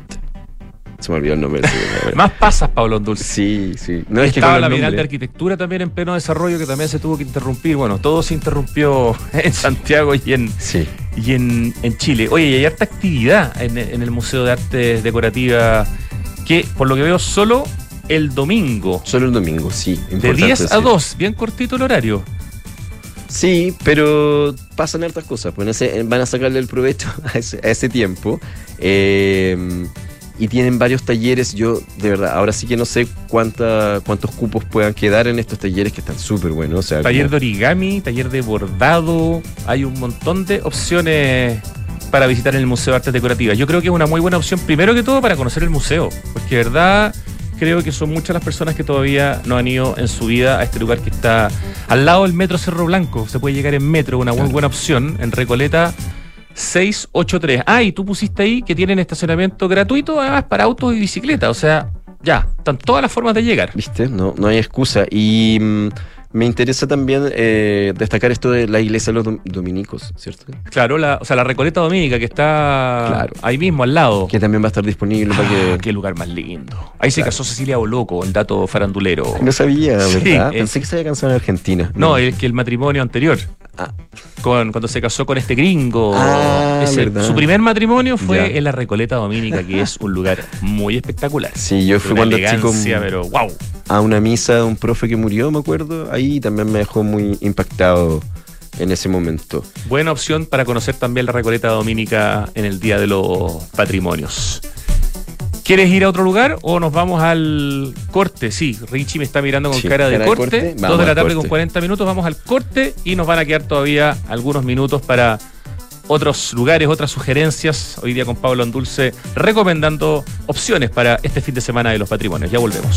C: Se me olvidó el nombre.
A: Más pasas, Pablo Dulce.
C: sí, sí. No es que
A: Estaba
C: con
A: la Bienal de Arquitectura también en pleno desarrollo que también se tuvo que interrumpir. Bueno, todo se interrumpió en Santiago y en,
C: Sí.
A: y en, en Chile. Oye, y hay harta actividad en, en el Museo de Artes Decorativas que, por lo que veo, solo el domingo.
C: Solo el domingo, sí.
A: De
C: importante
A: 10 a
C: decir.
A: 2, bien cortito el horario.
C: Sí, pero pasan hartas cosas. Pues van a sacarle el provecho a ese, a ese tiempo. Eh, y tienen varios talleres. Yo, de verdad, ahora sí que no sé cuánta, cuántos cupos puedan quedar en estos talleres que están súper buenos. O sea,
A: Taller
C: como-
A: de origami, taller de bordado. Hay un montón de opciones para visitar en el Museo de Artes Decorativas. Yo creo que es una muy buena opción, primero que todo, para conocer el museo. Porque de verdad creo que son muchas las personas que todavía no han ido en su vida a este lugar que está al lado del Metro Cerro Blanco. Se puede llegar en metro, una muy buena opción, en Recoleta 683. Ah, y tú pusiste ahí que tienen estacionamiento gratuito, además, para autos y bicicletas. O sea, ya, están todas las formas de llegar.
C: ¿Viste? No, no hay excusa. Y mm, me interesa también eh, destacar esto de la iglesia de los dom- dominicos, ¿cierto?
A: Claro, la, o sea, la Recoleta Dominica, que está
C: Claro.
A: ahí mismo, al lado.
C: Que también va a estar disponible para
A: Ah,
C: que.
A: qué lugar más lindo. Ahí se casó Cecilia Boloco, el dato farandulero.
C: No sabía,
A: Sí,
C: ¿verdad? Pensé que se había cansado en Argentina.
A: No, es que el matrimonio anterior,
C: Ah,
A: con, cuando se casó con este gringo,
C: Ah,
A: ese- su primer matrimonio fue
C: Ya.
A: en la Recoleta Dominica, que es un lugar muy espectacular.
C: sí, yo fui
A: Una
C: cuando chico.
A: pero wow.
C: a una misa de un profe que murió, me acuerdo. Ahí también me dejó muy impactado en ese momento.
A: Buena opción para conocer también la Recoleta Dominica en el Día de los Patrimonios. ¿Quieres ir a otro lugar o nos vamos al corte? Sí, Richie me está mirando con
C: Sí,
A: cara de
C: cara
A: corte.
C: corte.
A: Dos de la tarde con 40 minutos. Vamos al corte y nos van a quedar todavía algunos minutos para otros lugares, otras sugerencias. Hoy día con Pablo Andulce recomendando opciones para este fin de semana de los patrimonios. Ya volvemos.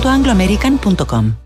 D: chile.angloamerican.com.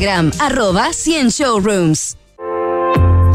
E: arroba 100 showrooms.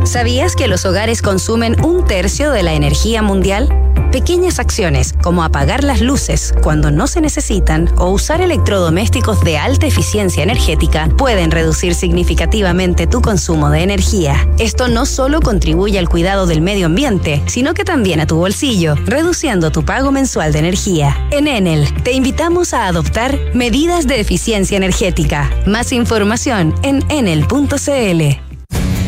E: ¿Sabías que los hogares consumen un tercio de la energía mundial? Pequeñas acciones como apagar las luces cuando no se necesitan o usar electrodomésticos de alta eficiencia energética pueden reducir significativamente tu consumo de energía. Esto no solo contribuye al cuidado del medio ambiente, sino que también a tu bolsillo, reduciendo tu pago mensual de energía. En Enel, te invitamos a adoptar medidas de eficiencia energética. Más información en enel.cl.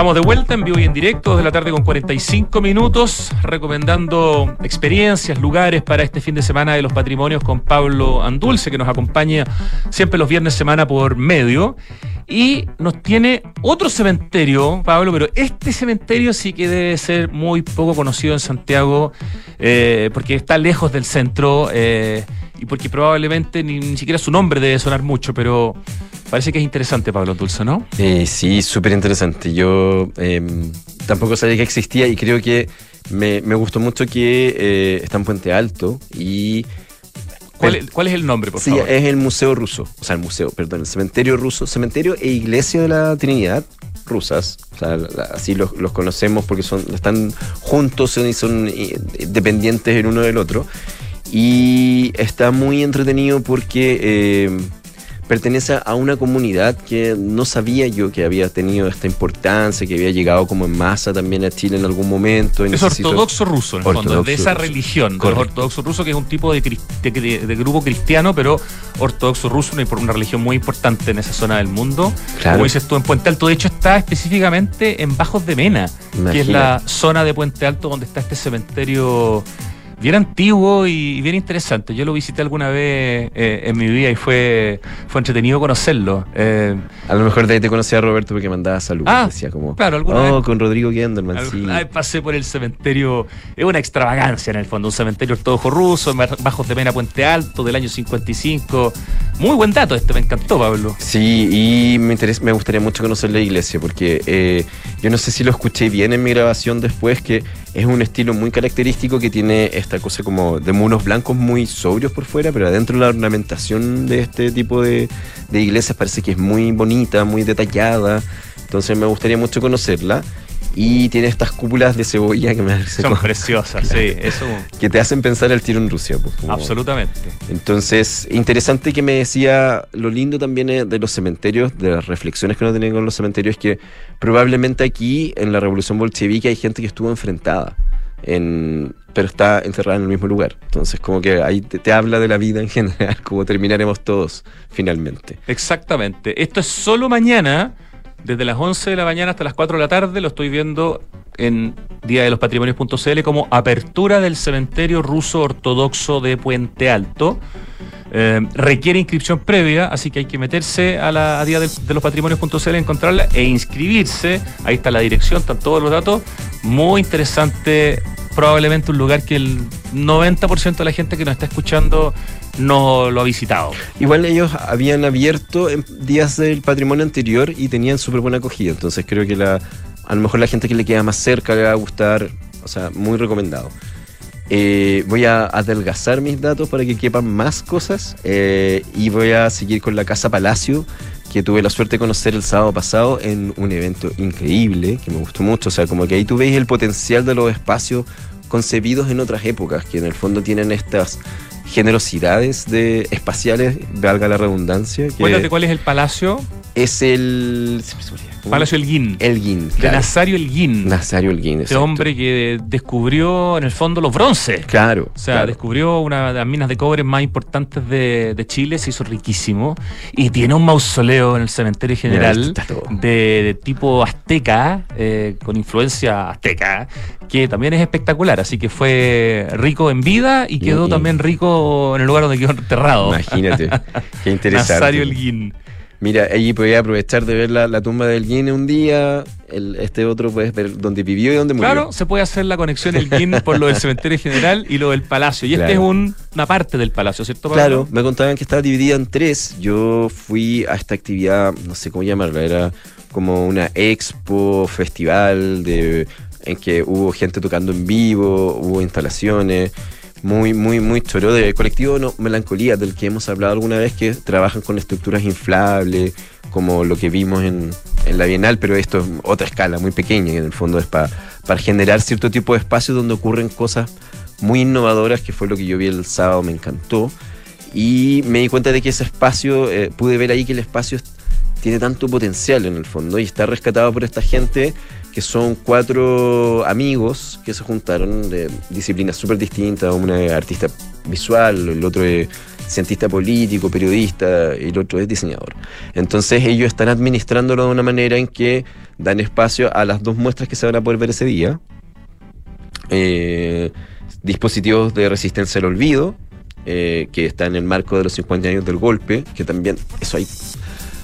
A: Estamos de vuelta en vivo y en directo de la tarde con 45 minutos, recomendando experiencias, lugares para este fin de semana de los patrimonios con Pablo Andulce, que nos acompaña siempre los viernes semana por medio. Y nos tiene otro cementerio, Pablo, pero este cementerio sí que debe ser muy poco conocido en Santiago, eh, porque está lejos del centro eh, y porque probablemente ni, ni siquiera su nombre debe sonar mucho, pero Parece que es interesante, Pablo Dulce, ¿no?
C: Eh, sí, súper interesante. Yo eh, tampoco sabía que existía y creo que me, me gustó mucho que eh, está en Puente Alto y...
A: ¿Cuál, ¿Cuál, es el nombre, por
C: sí,
A: favor?
C: Sí, es el Museo Ruso, o sea, el Museo, perdón, el Cementerio Ruso, Cementerio e Iglesia de la Trinidad rusas, o sea, así los, los conocemos porque son, están juntos y son dependientes el uno del otro. Y está muy entretenido porque eh, pertenece a una comunidad que no sabía yo que había tenido esta importancia, que había llegado como en masa también a Chile en algún momento.
A: Es ortodoxo ruso, en el fondo, de esa religión, de ortodoxo ruso, que es un tipo de, de, de, grupo cristiano, pero ortodoxo ruso, una religión muy importante en esa zona del mundo. Claro. Como dices tú, en Puente Alto, de hecho está específicamente en Bajos de Mena, que es la zona de Puente Alto donde está este cementerio bien antiguo y bien interesante. Yo lo visité alguna vez eh, en mi vida y fue, fue entretenido conocerlo. Eh,
C: a lo mejor de ahí te conocía a Roberto porque mandaba saludos.
A: Ah,
C: decía como,
A: claro, alguna
C: oh,
A: vez,
C: con Rodrigo Genderman, sí.
A: Alguna vez pasé por el cementerio, es una extravagancia en el fondo, un cementerio ortodoxo ruso, Bajos de Mena Puente Alto, del año 55. Muy buen dato este, me encantó, Pablo.
C: Sí, y me, interesa, me gustaría mucho conocer la iglesia porque eh, yo no sé si lo escuché bien en mi grabación después, que es un estilo muy característico que tiene esta cosa como de muros blancos muy sobrios por fuera, pero adentro la ornamentación de este tipo de, de iglesias parece que es muy bonita, muy detallada. Entonces me gustaría mucho conocerla. Y tiene estas cúpulas de cebolla que me
A: Son como, preciosas, claro, sí. Eso...
C: Que te hacen pensar el tiro en Rusia. Pues,
A: como... Absolutamente.
C: Entonces, interesante que me decía, lo lindo también de los cementerios, de las reflexiones que uno tiene con los cementerios, es que probablemente aquí, en la revolución bolchevique, hay gente que estuvo enfrentada. En, pero está encerrada en el mismo lugar. Entonces, como que ahí te, te, habla de la vida en general, como terminaremos todos finalmente.
A: Exactamente. Esto es solo mañana, desde las 11 de la mañana hasta las 4 de la tarde, lo estoy viendo en día de los patrimonios.cl como apertura del cementerio ruso ortodoxo de Puente Alto. Eh, requiere inscripción previa, así que hay que meterse a la a día de, de los patrimonios.cl, encontrarla e inscribirse. Ahí está la dirección, están todos los datos. Muy interesante, probablemente un lugar que el 90% de la gente que nos está escuchando no lo ha visitado.
C: Igual ellos habían abierto en días del patrimonio anterior y tenían súper buena acogida. Entonces creo que la, a lo mejor la gente que le queda más cerca le va a gustar. O sea, muy recomendado. Eh, voy a adelgazar mis datos para que quepan más cosas eh, y voy a seguir con la Casa Palacio, que tuve la suerte de conocer el sábado pasado en un evento increíble, que me gustó mucho. O sea, como que ahí tú veis el potencial de los espacios concebidos en otras épocas, que en el fondo tienen estas generosidades de espaciales, valga la redundancia. Que
A: Cuéntate cuál es el palacio.
C: Es el... se me olvida.
A: Palacio Elguín.
C: Elguín,
A: De
C: claro.
A: Nazario Elguín.
C: Nazario Elguín,
A: Este hombre que descubrió en el fondo los bronces.
C: Claro,
A: O sea,
C: claro.
A: descubrió una de las minas de cobre más importantes de, de Chile, se hizo riquísimo y tiene un mausoleo en el cementerio general de, de tipo azteca, eh, con influencia azteca, que también es espectacular. Así que fue rico en vida y quedó
C: y-
A: también rico en el lugar donde quedó enterrado.
C: Imagínate, qué interesante.
A: Nazario Elguín.
C: Mira, allí podía aprovechar de ver la, la tumba del Guine un día, el, este otro puedes ver dónde vivió y dónde murió.
A: Claro, se puede hacer la conexión Elguín por lo del cementerio general y lo del palacio. Y este es un- una parte del palacio, ¿cierto? Pablo?
C: Claro, me contaban que estaba dividida en tres. Yo fui a esta actividad, no sé cómo llamarla, era como una expo, festival, de, en que hubo gente tocando en vivo, hubo instalaciones. Muy, muy, muy choro de colectivo no, Melancolía, del que hemos hablado alguna vez, que trabajan con estructuras inflables, como lo que vimos en, en la Bienal, pero esto es otra escala, muy pequeña, que en el fondo es pa- para generar cierto tipo de espacio donde ocurren cosas muy innovadoras, que fue lo que yo vi el sábado, me encantó. Y me di cuenta de que ese espacio, eh, pude ver ahí que el espacio es- tiene tanto potencial en el fondo y está rescatado por esta gente que son cuatro amigos que se juntaron de disciplinas súper distintas, una es artista visual, el otro es cientista político, periodista, y el otro es diseñador. Entonces ellos están administrándolo de una manera en que dan espacio a las dos muestras que se van a poder ver ese día. Eh, dispositivos de resistencia al olvido, eh, que está en el marco de los 50 años del golpe, que también, eso ahí,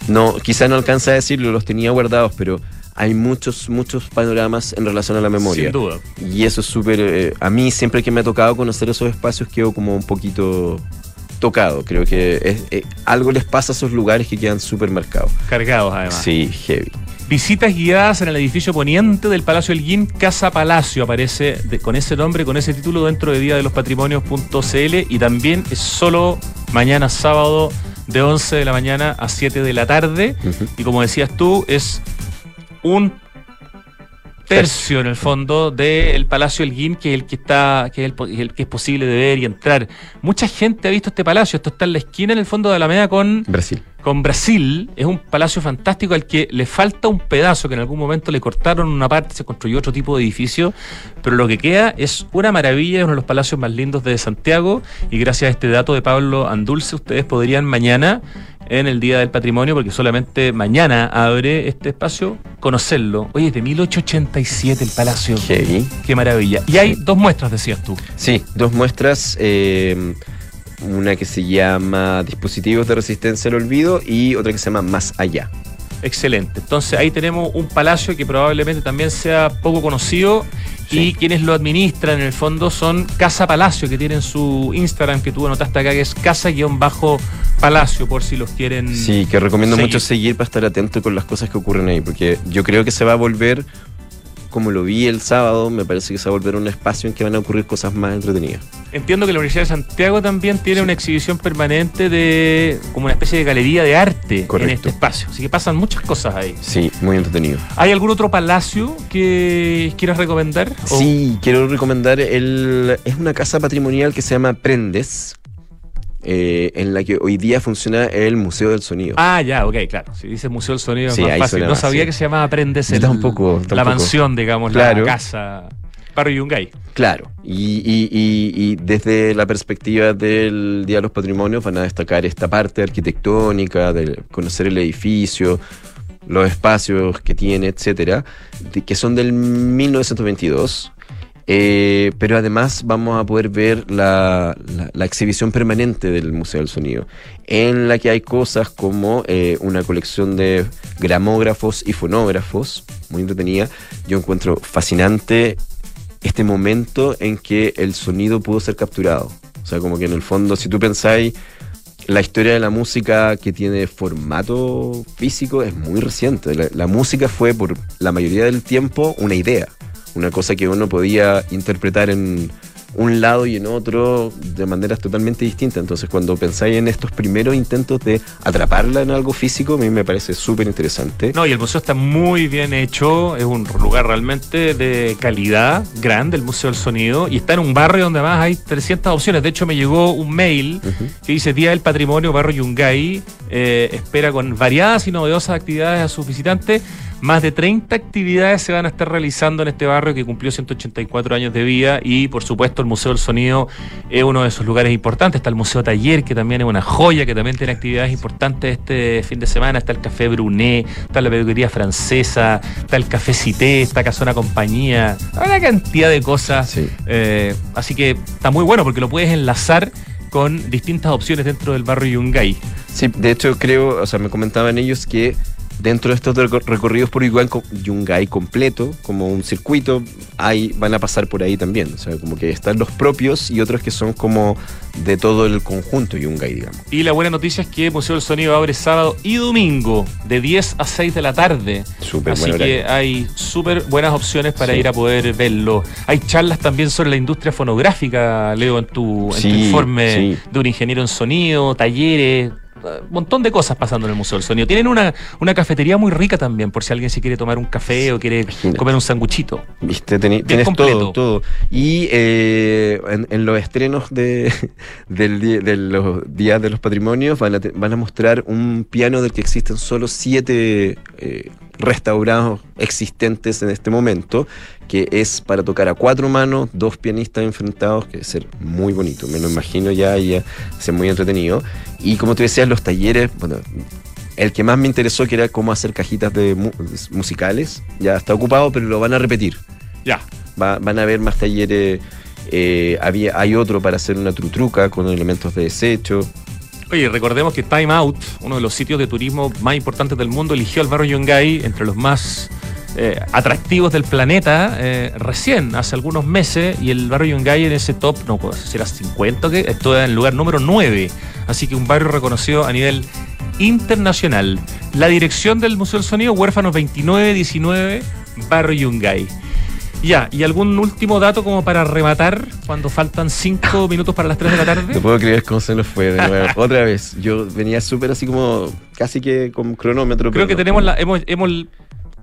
C: no, quizá no alcanza a decirlo, los tenía guardados, pero hay muchos, muchos panoramas en relación a la memoria.
A: Sin duda.
C: Y eso es súper, eh, a mí siempre que me ha tocado conocer esos espacios quedo como un poquito tocado, creo que es- eh, algo les pasa a esos lugares que quedan súper marcados.
A: Cargados además.
C: Sí, heavy.
A: Visitas guiadas en el edificio poniente del Palacio Elguín, Casa Palacio, aparece de- con ese nombre, con ese título dentro de Día de los Patrimonios.cl y también es solo mañana sábado de 11 de la mañana a 7 de la tarde. Y como decías tú, es un tercio en el fondo del Palacio Elguín, que es el que está, que es el, que es posible de ver y entrar. Mucha gente ha visto este palacio, esto está en la esquina en el fondo de Alameda con
C: Brasil.
A: con Brasil. Es un palacio fantástico al que le falta un pedazo, que en algún momento le cortaron una parte, se construyó otro tipo de edificio, pero lo que queda es una maravilla, es uno de los palacios más lindos de Santiago y gracias a este dato de Pablo Andulce ustedes podrían mañana en el Día del Patrimonio, porque solamente mañana abre este espacio, conocerlo. Oye, es de 1887 el palacio.
C: Heavy.
A: Qué maravilla. Y hay dos muestras, decías tú.
C: Sí, dos muestras. eh, una que se llama Dispositivos de Resistencia al Olvido y otra que se llama Más Allá.
A: Excelente. Entonces ahí tenemos un palacio que probablemente también sea poco conocido y quienes lo administran en el fondo son Casa Palacio, que tienen su Instagram que tú anotaste acá, que es casa-palacio, por si los quieren.
C: Sí, que recomiendo
A: seguir.
C: mucho seguir para estar atento con las cosas que ocurren ahí, porque yo creo que se va a volver, como lo vi el sábado, me parece que se va a volver un espacio en que van a ocurrir cosas más entretenidas.
A: Entiendo que la Universidad de Santiago también tiene una exhibición permanente de como una especie de galería de arte en este espacio. Así que pasan muchas cosas ahí.
C: Sí, muy entretenido.
A: ¿Hay algún otro palacio que quieras recomendar? O-
C: Sí, quiero recomendar el. Es una casa patrimonial que se llama Prendes, eh, en la que hoy día funciona el Museo del Sonido.
A: Ah, ya, ok, claro. Si dices Museo del Sonido
C: Sí,
A: es más fácil. No
C: más,
A: sabía
C: sí.
A: que se llamaba Aprendes el-
C: tampoco,
A: la
C: tampoco.
A: mansión, digamos,
C: Claro.
A: la casa. Barrio Yungay.
C: Claro, y, y- y- y desde la perspectiva del Día de los Patrimonios van a destacar esta parte arquitectónica, de conocer el edificio, los espacios que tiene, etcétera, que son del 1922. Eh, pero además vamos a poder ver la, la- la exhibición permanente del Museo del Sonido, en la que hay cosas como eh, una colección de gramógrafos y fonógrafos, muy entretenida. Yo encuentro fascinante este momento en que el sonido pudo ser capturado. O sea, como que en el fondo, si tú pensáis, la historia de la música que tiene formato físico es muy reciente. La, la música fue por la mayoría del tiempo una idea, una cosa que uno podía interpretar en un lado y en otro de maneras totalmente distintas. Entonces, cuando pensáis en estos primeros intentos de atraparla en algo físico, a mí me parece súper interesante.
A: No, y el museo está muy bien hecho, es un lugar realmente de calidad grande, el Museo del Sonido, y está en un barrio donde además hay 300 opciones. De hecho, me llegó un mail que dice Día del Patrimonio, Barrio Yungay, eh, espera con variadas y novedosas actividades a sus visitantes. Más de 30 actividades se van a estar realizando en este barrio que cumplió 184 años de vida y por supuesto el Museo del Sonido es uno de esos lugares importantes. Está el Museo Taller que también es una joya, que también tiene actividades importantes este fin de semana. Está el Café Brunet, está la peluquería francesa, está el Café Cité, está Casona Compañía. Hay una cantidad de cosas. Eh, así que está muy bueno porque lo puedes enlazar con distintas opciones dentro del barrio Yungay.
C: Sí, de hecho creo, o sea, me comentaban ellos que dentro de estos recor- recorridos por Yungay, co- Yungay completo, como un circuito, hay, van a pasar por ahí también. O sea, como que están los propios y otros que son como de todo el conjunto Yungay, digamos.
A: Y la buena noticia es que Museo del Sonido abre sábado y domingo de 10 a 6 de la tarde.
C: Súper
A: Así que
C: horario.
A: hay súper buenas opciones para
C: Sí.
A: ir a poder verlo. Hay charlas también sobre la industria fonográfica, Leo, en tu, en tu
C: Sí,
A: informe
C: sí.
A: de un ingeniero en sonido, talleres. Un montón de cosas pasando en el Museo del Sonido. Tienen una, una cafetería muy rica también, por si alguien se quiere tomar un café o quiere comer un sanguchito.
C: Viste,
A: Bien
C: tienes
A: completo.
C: todo, todo. Y eh, en, en los estrenos de, del día- de los días de los patrimonios van a, van a mostrar un piano del que existen solo siete eh, restaurados existentes en este momento, que es para tocar a cuatro manos, dos pianistas enfrentados, que debe ser muy bonito, me lo imagino ya y ya ser muy entretenido. Y como te decías, los talleres, bueno, el que más me interesó que era cómo hacer cajitas de mu- musicales, ya está ocupado, pero lo van a repetir.
A: Ya.
C: Va- van a haber más talleres. eh, había, hay otro para hacer una trutruca con elementos de desecho.
A: Oye, recordemos que Time Out, uno de los sitios de turismo más importantes del mundo, eligió al barrio Yungay entre los más eh, atractivos del planeta eh, recién, hace algunos meses, y el barrio Yungay en ese top, no puedo si era 50 o qué, esto era en el lugar número 9. Así que un barrio reconocido a nivel internacional. La dirección del Museo del Sonido, Huérfanos 2919, Barrio Yungay. Ya, ¿y algún último dato como para rematar cuando faltan 5 minutos para las 3 de la tarde?
C: No puedo creer cómo se nos fue de nuevo. Otra vez. Yo venía súper así como, casi que con cronómetro.
A: Creo que
C: no.
A: tenemos la, hemos, hemos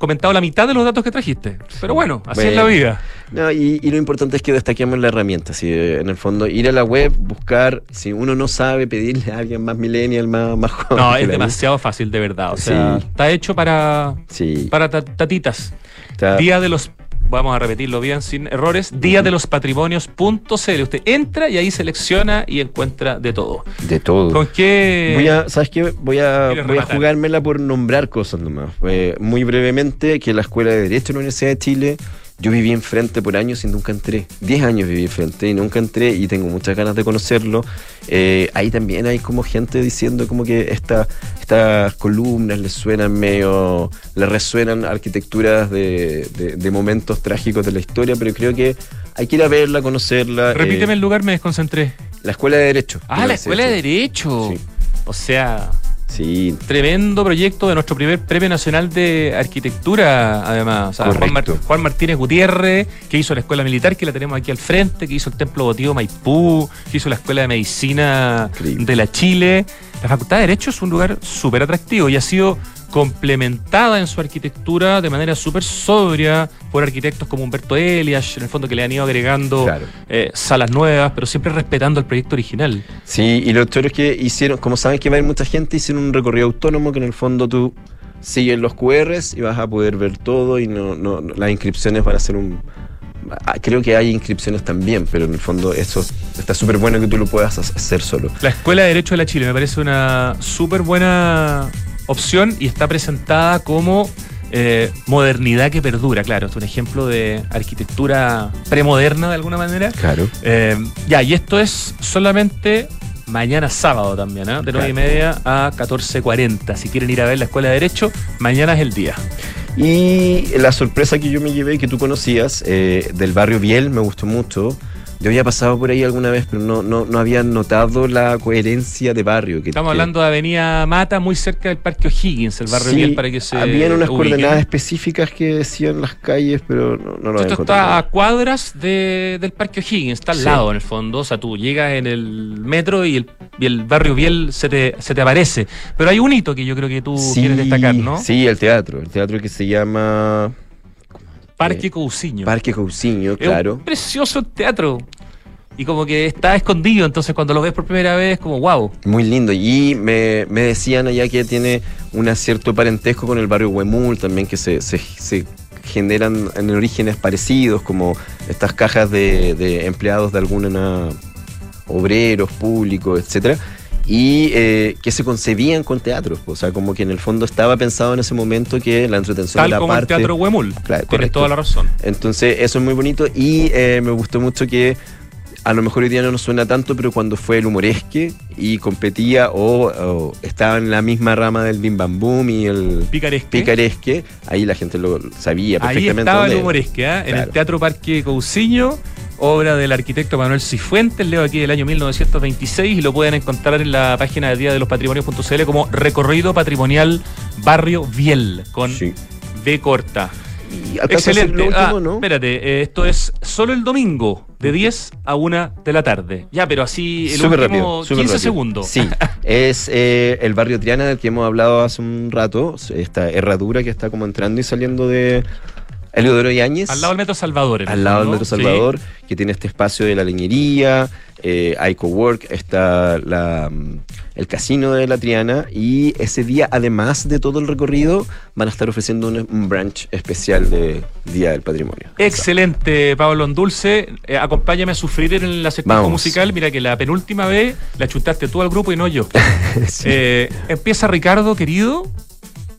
A: comentado la mitad de los datos que trajiste. Pero bueno, así es la vida.
C: No, y, y lo importante es que destaquemos la herramienta. Si, en el fondo, ir a la web, buscar, si uno no sabe, pedirle a alguien más millennial, más, más joven.
A: No, es demasiado fácil, de verdad. O sea,
C: Sí.
A: está hecho para,
C: Sí.
A: para ta- tatitas.
C: Está-
A: Día de los. Vamos a repetirlo bien sin errores. Día de los patrimonios.cl. Usted entra y ahí selecciona y encuentra de todo.
C: De todo.
A: ¿Con qué?
C: Voy a, ¿sabes qué? Voy a,
A: ¿Quieres
C: voy a jugármela por nombrar cosas nomás. Eh, muy brevemente, que la Escuela de Derecho de la Universidad de Chile, yo viví enfrente por años y nunca entré. Diez años viví enfrente y nunca entré y tengo muchas ganas de conocerlo. Eh, ahí también hay como gente diciendo como que esta, estas columnas les suenan medio, les resuenan arquitecturas de, de- de momentos trágicos de la historia, pero creo que hay que ir a verla, conocerla.
A: Repíteme
C: eh,
A: el lugar, me desconcentré.
C: La Escuela de Derecho. de
A: Ah, la Escuela de. Derecho.
C: Sí.
A: O sea,
C: Sí,
A: tremendo proyecto de nuestro primer Premio Nacional de Arquitectura, además. O sea, Juan, Martínez Gutiérrez, que hizo la Escuela Militar, que la tenemos aquí al frente, que hizo el Templo Votivo Maipú, que hizo la Escuela de Medicina de la Chile. La Facultad de Derecho es un lugar súper atractivo y ha sido complementada en su arquitectura de manera súper sobria por arquitectos como Humberto Elias, en el fondo que le han ido agregando
C: Claro.
A: eh, salas nuevas, pero siempre respetando el proyecto original.
C: Sí, y lo otro es que hicieron, como saben que va a ir mucha gente, hicieron un recorrido autónomo que en el fondo tú sigues los QRs y vas a poder ver todo y no, no, no- las inscripciones van a ser un... ah, Creo que hay inscripciones también, pero en el fondo eso está súper bueno que tú lo puedas ha- hacer solo.
A: La Escuela de Derecho de la Chile me parece una súper buena opción y está presentada como eh, modernidad que perdura, claro, es un ejemplo de arquitectura premoderna de alguna manera.
C: Claro.
A: Eh, ya, y esto es solamente mañana sábado también, ¿eh? de 9 y media a 14.40. Si quieren ir a ver la Escuela de Derecho, mañana es el día.
C: Y la sorpresa que yo me llevé, que tú conocías, del barrio Biel, me gustó mucho. Yo había pasado por ahí alguna vez, pero no, no, no había notado la coherencia de barrio. Que,
A: Estamos
C: que-
A: hablando de Avenida Mata, muy cerca del Parque O'Higgins, el barrio
C: Sí,
A: Biel, para que se.
C: Habían unas
A: ubiquen.
C: coordenadas específicas que decían las calles, pero no, no lo
A: Esto está a cuadras de- del Parque O'Higgins, está al
C: Sí.
A: lado en el fondo. O sea, tú llegas en el metro y el, y el barrio Biel se te, se te aparece. Pero hay un hito que yo creo que tú
C: Sí,
A: quieres destacar, ¿no?
C: Sí, el teatro. El teatro que se llama
A: Parque Cousiño.
C: Parque Cousiño,
A: Es
C: claro.
A: un precioso teatro. Y como que está escondido, entonces cuando lo ves por primera vez, como wow.
C: Muy lindo. Y me, me decían allá que tiene un cierto parentesco con el barrio Huemul también, que se, se- se generan en orígenes parecidos, como estas cajas de, de empleados de alguna obreros, públicos, etcétera. Y eh, que se concebían con teatros, o sea, como que en el fondo estaba pensado en ese momento que la entretención
A: Tal
C: era
A: como el
C: parte.
A: Teatro Huemul.
C: Claro,
A: Tienes
C: correcto.
A: toda la razón.
C: Entonces, eso es muy bonito y eh, me gustó mucho que a lo mejor hoy día no nos suena tanto, pero cuando fue el humoresque y competía o, o estaba en la misma rama del Bim Bam Boom y el
A: Picaresque.
C: picaresque, ahí la gente lo sabía
A: Ahí
C: perfectamente.
A: estaba el humoresque, ¿ah? en el
C: Claro.
A: Teatro Parque Cousiño, obra del arquitecto Manuel Cifuentes, leo aquí del año 1926 y lo pueden encontrar en la página de Día de los Patrimonios.cl como Recorrido Patrimonial Barrio Biel, con B corta.
C: Y
A: Excelente.
C: último,
A: Ah,
C: ¿no?
A: Espérate, eh, esto es solo el domingo, de 10 a 1 de la tarde. Ya, pero así el
C: Súper
A: último
C: rápido, súper
A: 15
C: rápido.
A: segundos.
C: Sí, es eh, el barrio Triana del que hemos hablado hace un rato, esta herradura que está como entrando y saliendo de Eliodoro Yáñez.
A: Al lado del Metro Salvador.
C: al lado del. Metro
A: Sí.
C: Salvador, que tiene este espacio de la leñería, eh, está la, mm, el casino de la Triana y ese día, además de todo el recorrido, van a estar ofreciendo un, un brunch especial de Día del Patrimonio.
A: Excelente, Pablo Dulce. acompáñame a sufrir en el acertijo
C: Vamos.
A: musical. Mira que la penúltima vez la chutaste tú al grupo y no yo. Eh, empieza Ricardo, querido,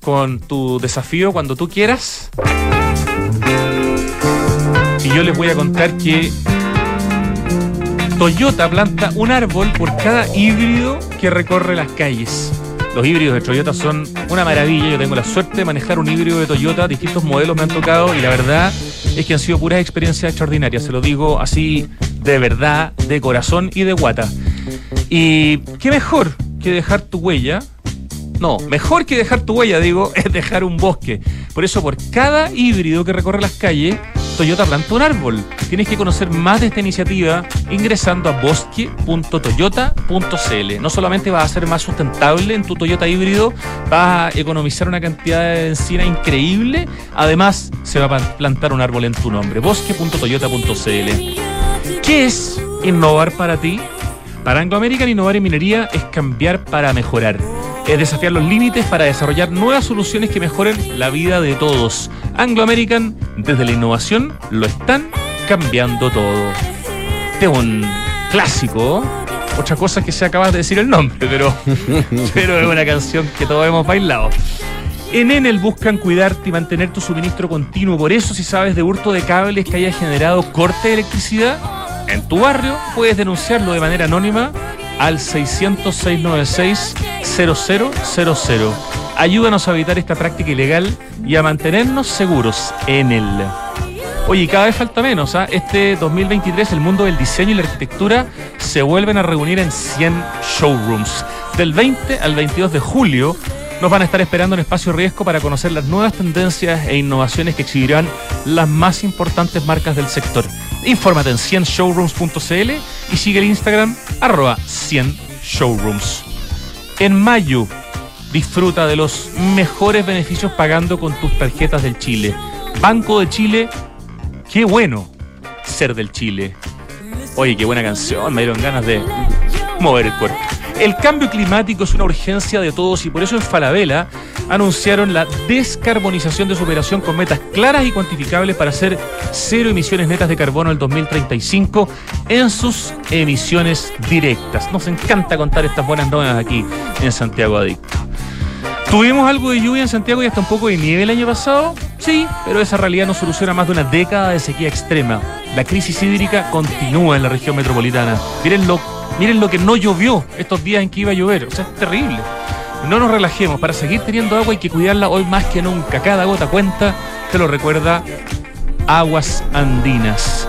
A: con tu desafío cuando tú quieras. Y yo les voy a contar que Toyota planta un árbol por cada híbrido que recorre las calles. Los híbridos de Toyota son una maravilla. Yo tengo la suerte de manejar un híbrido de Toyota. Distintos modelos me han tocado y la verdad es que han sido puras experiencias extraordinarias. Se lo digo así de verdad, de corazón y de guata. Y qué mejor que dejar tu huella. No, mejor que dejar tu huella, digo, es dejar un bosque. Por eso, por cada híbrido que recorre las calles, Toyota planta un árbol. Tienes que conocer más de esta iniciativa ingresando a bosque.toyota.cl. No solamente vas a ser más sustentable en tu Toyota híbrido, vas a economizar una cantidad de encina increíble. Además, se va a plantar un árbol en tu nombre. bosque.toyota.cl. ¿Qué es innovar para ti? Para Anglo American, innovar en minería es cambiar para mejorar. Es desafiar los límites para desarrollar nuevas soluciones que mejoren la vida de todos. Anglo American, desde la innovación, lo están cambiando todo. Este es un clásico. Otra cosa es que se acaba de decir el nombre, pero, pero es una canción que todos hemos bailado. En Enel buscan cuidarte y mantener tu suministro continuo. Por eso, si sabes de hurto de cables que haya generado corte de electricidad en tu barrio, puedes denunciarlo de manera anónima al 600-696-0000. Ayúdanos a evitar esta práctica ilegal y a mantenernos seguros en él. Oye, cada vez falta menos. ¿ah? Este 2023 el mundo del diseño y la arquitectura se vuelven a reunir en 100 showrooms. Del 20 al 22 de julio nos van a estar esperando en Espacio Riesgo para conocer las nuevas tendencias e innovaciones que exhibirán las más importantes marcas del sector. Infórmate en 100showrooms.cl y sigue el Instagram arroba 100showrooms. En mayo, disfruta de los mejores beneficios pagando con tus tarjetas del Chile. Banco de Chile, qué bueno ser del Chile. Oye, qué buena canción, me dieron ganas de mover el cuerpo. El cambio climático es una urgencia de todos y por eso en Falabella anunciaron la descarbonización de su operación con metas claras y cuantificables para hacer cero emisiones netas de carbono el 2035 en sus emisiones directas. Nos encanta contar estas buenas nuevas aquí en Santiago Adicto. ¿Tuvimos algo de lluvia en Santiago y hasta un poco de nieve el año pasado? Sí, pero esa realidad no soluciona más de una década de sequía extrema. La crisis hídrica continúa en la región metropolitana. Miren lo, miren lo que no llovió estos días en que iba a llover. O sea, es terrible. No nos relajemos. Para seguir teniendo agua hay que cuidarla hoy más que nunca. Cada gota cuenta. Te lo recuerda Aguas Andinas.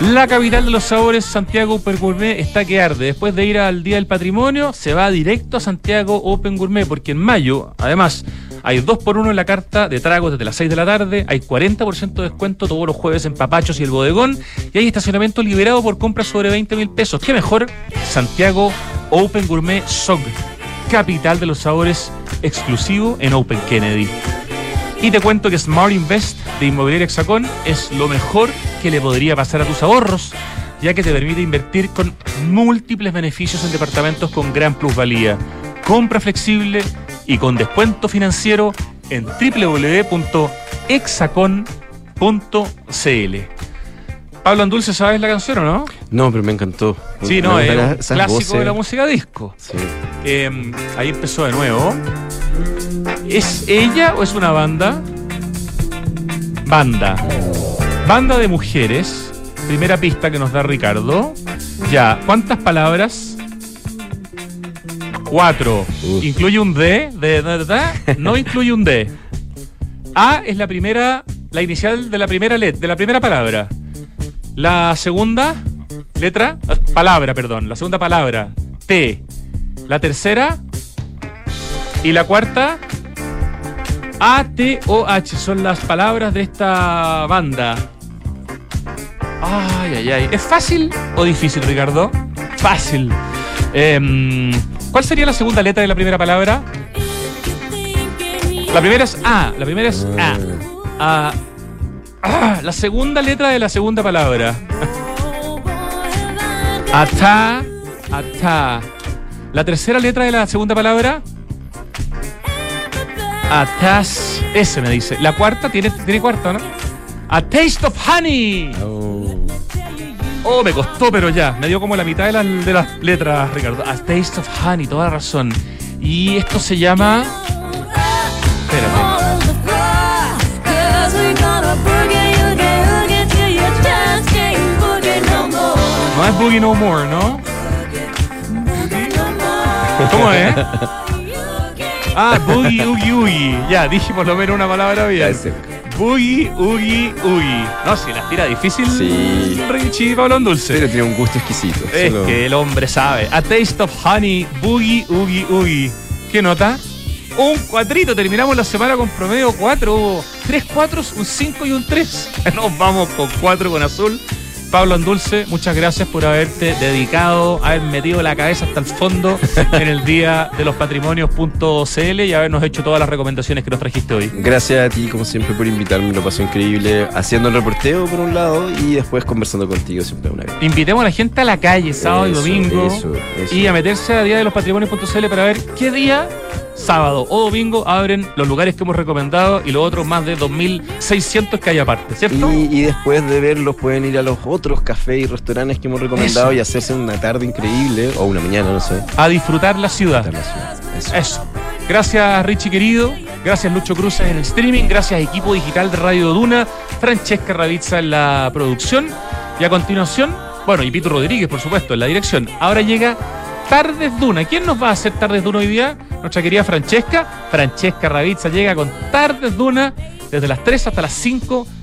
A: La capital de los sabores, Santiago Open Gourmet, está que arde. Después de ir al Día del Patrimonio, se va directo a Santiago Open Gourmet, porque en mayo, además, hay dos por uno en la carta de tragos desde las 6 de la tarde, hay 40% de descuento todos los jueves en Papachos y el Bodegón, y hay estacionamiento liberado por compras sobre 20 mil pesos. ¿Qué mejor? Santiago Open Gourmet SOG, capital de los sabores exclusivo en Open Kennedy. Y te cuento que Smart Invest de Inmobiliaria Hexacón es lo mejor que le podría pasar a tus ahorros, ya que te permite invertir con múltiples beneficios en departamentos con gran plusvalía. Compra flexible y con descuento financiero en www.hexacon.cl. Pablo Andulce, ¿sabes la canción o no?
C: No, pero me encantó.
A: Sí, no, es un clásico
C: voces.
A: de la música disco.
C: Sí.
A: Eh, ahí empezó de nuevo. ¿Es ella o es una banda? Banda. Banda de mujeres. Primera pista que nos da Ricardo. Ya, ¿cuántas palabras? Cuatro. ¿Incluye un D? ¿De, de- No incluye un D. A es la primera, la inicial de la primera letra, de la primera palabra. La segunda letra, palabra, perdón. La segunda palabra, T. La tercera y la cuarta, A, T, O, H. Son las palabras de esta banda. Ay, ay, ay. ¿Es fácil o difícil, Ricardo? Fácil. Em, ¿Cuál sería la segunda letra de la primera palabra? La primera es A. La primera es A. La segunda letra de la segunda palabra. Ata. Ata. La tercera letra de la segunda palabra. Atas. Ese me dice. La cuarta tiene, tiene cuarta, ¿no? A taste of honey. Oh, me costó, pero ya. Me dio como la mitad de las, de las letras, Ricardo. A taste of honey, toda razón. Y esto se llama. Espérate. No es Boogie No More, ¿no? ¿Cómo es? Ah, Boogie Oogie Oogie. Ya, dije por lo menos una palabra bien. Boogie Oogie Oogie. No, si las tira difícil.
C: Sí.
A: Richie Pablo Dulce.
C: Pero tiene un gusto exquisito.
A: Es
C: Solo-
A: que el hombre sabe. A Taste of Honey, Boogie Oogie Oogie. ¿Qué nota? Un cuatrito. Terminamos la semana con promedio 4. Hubo tres cuatros, un 5 y un 3. Nos vamos con 4 con azul. Pablo Andulce, muchas gracias por haberte dedicado, haber metido la cabeza hasta el fondo en el día de los patrimonios.cl y habernos hecho todas las recomendaciones que nos trajiste hoy.
C: Gracias a ti, como siempre, por invitarme. Lo pasó increíble haciendo el reporteo por un lado y después conversando contigo siempre una vez.
A: Invitemos a la gente a la calle sábado y domingo
C: eso, eso.
A: y a meterse a día de los patrimonios.cl para ver qué día, sábado o domingo, abren los lugares que hemos recomendado y los otros más de 2.600 que hay aparte, ¿cierto?
C: Y, y después de verlos pueden ir a los otros cafés y restaurantes que hemos recomendado
A: Eso.
C: y hacerse una tarde increíble o una mañana, no sé.
A: A disfrutar la ciudad.
C: Eso.
A: Eso. Gracias, Richie querido. Gracias, Lucho Cruzas en el streaming. Gracias, equipo digital de Radio Duna. Francesca Ravizza en la producción. Y a continuación, bueno, y Pito Rodríguez, por supuesto, en la dirección. Ahora llega Tardes Duna. ¿Quién nos va a hacer Tardes Duna hoy día? Nuestra querida Francesca. Francesca Ravizza llega con Tardes Duna desde las 3 hasta las 5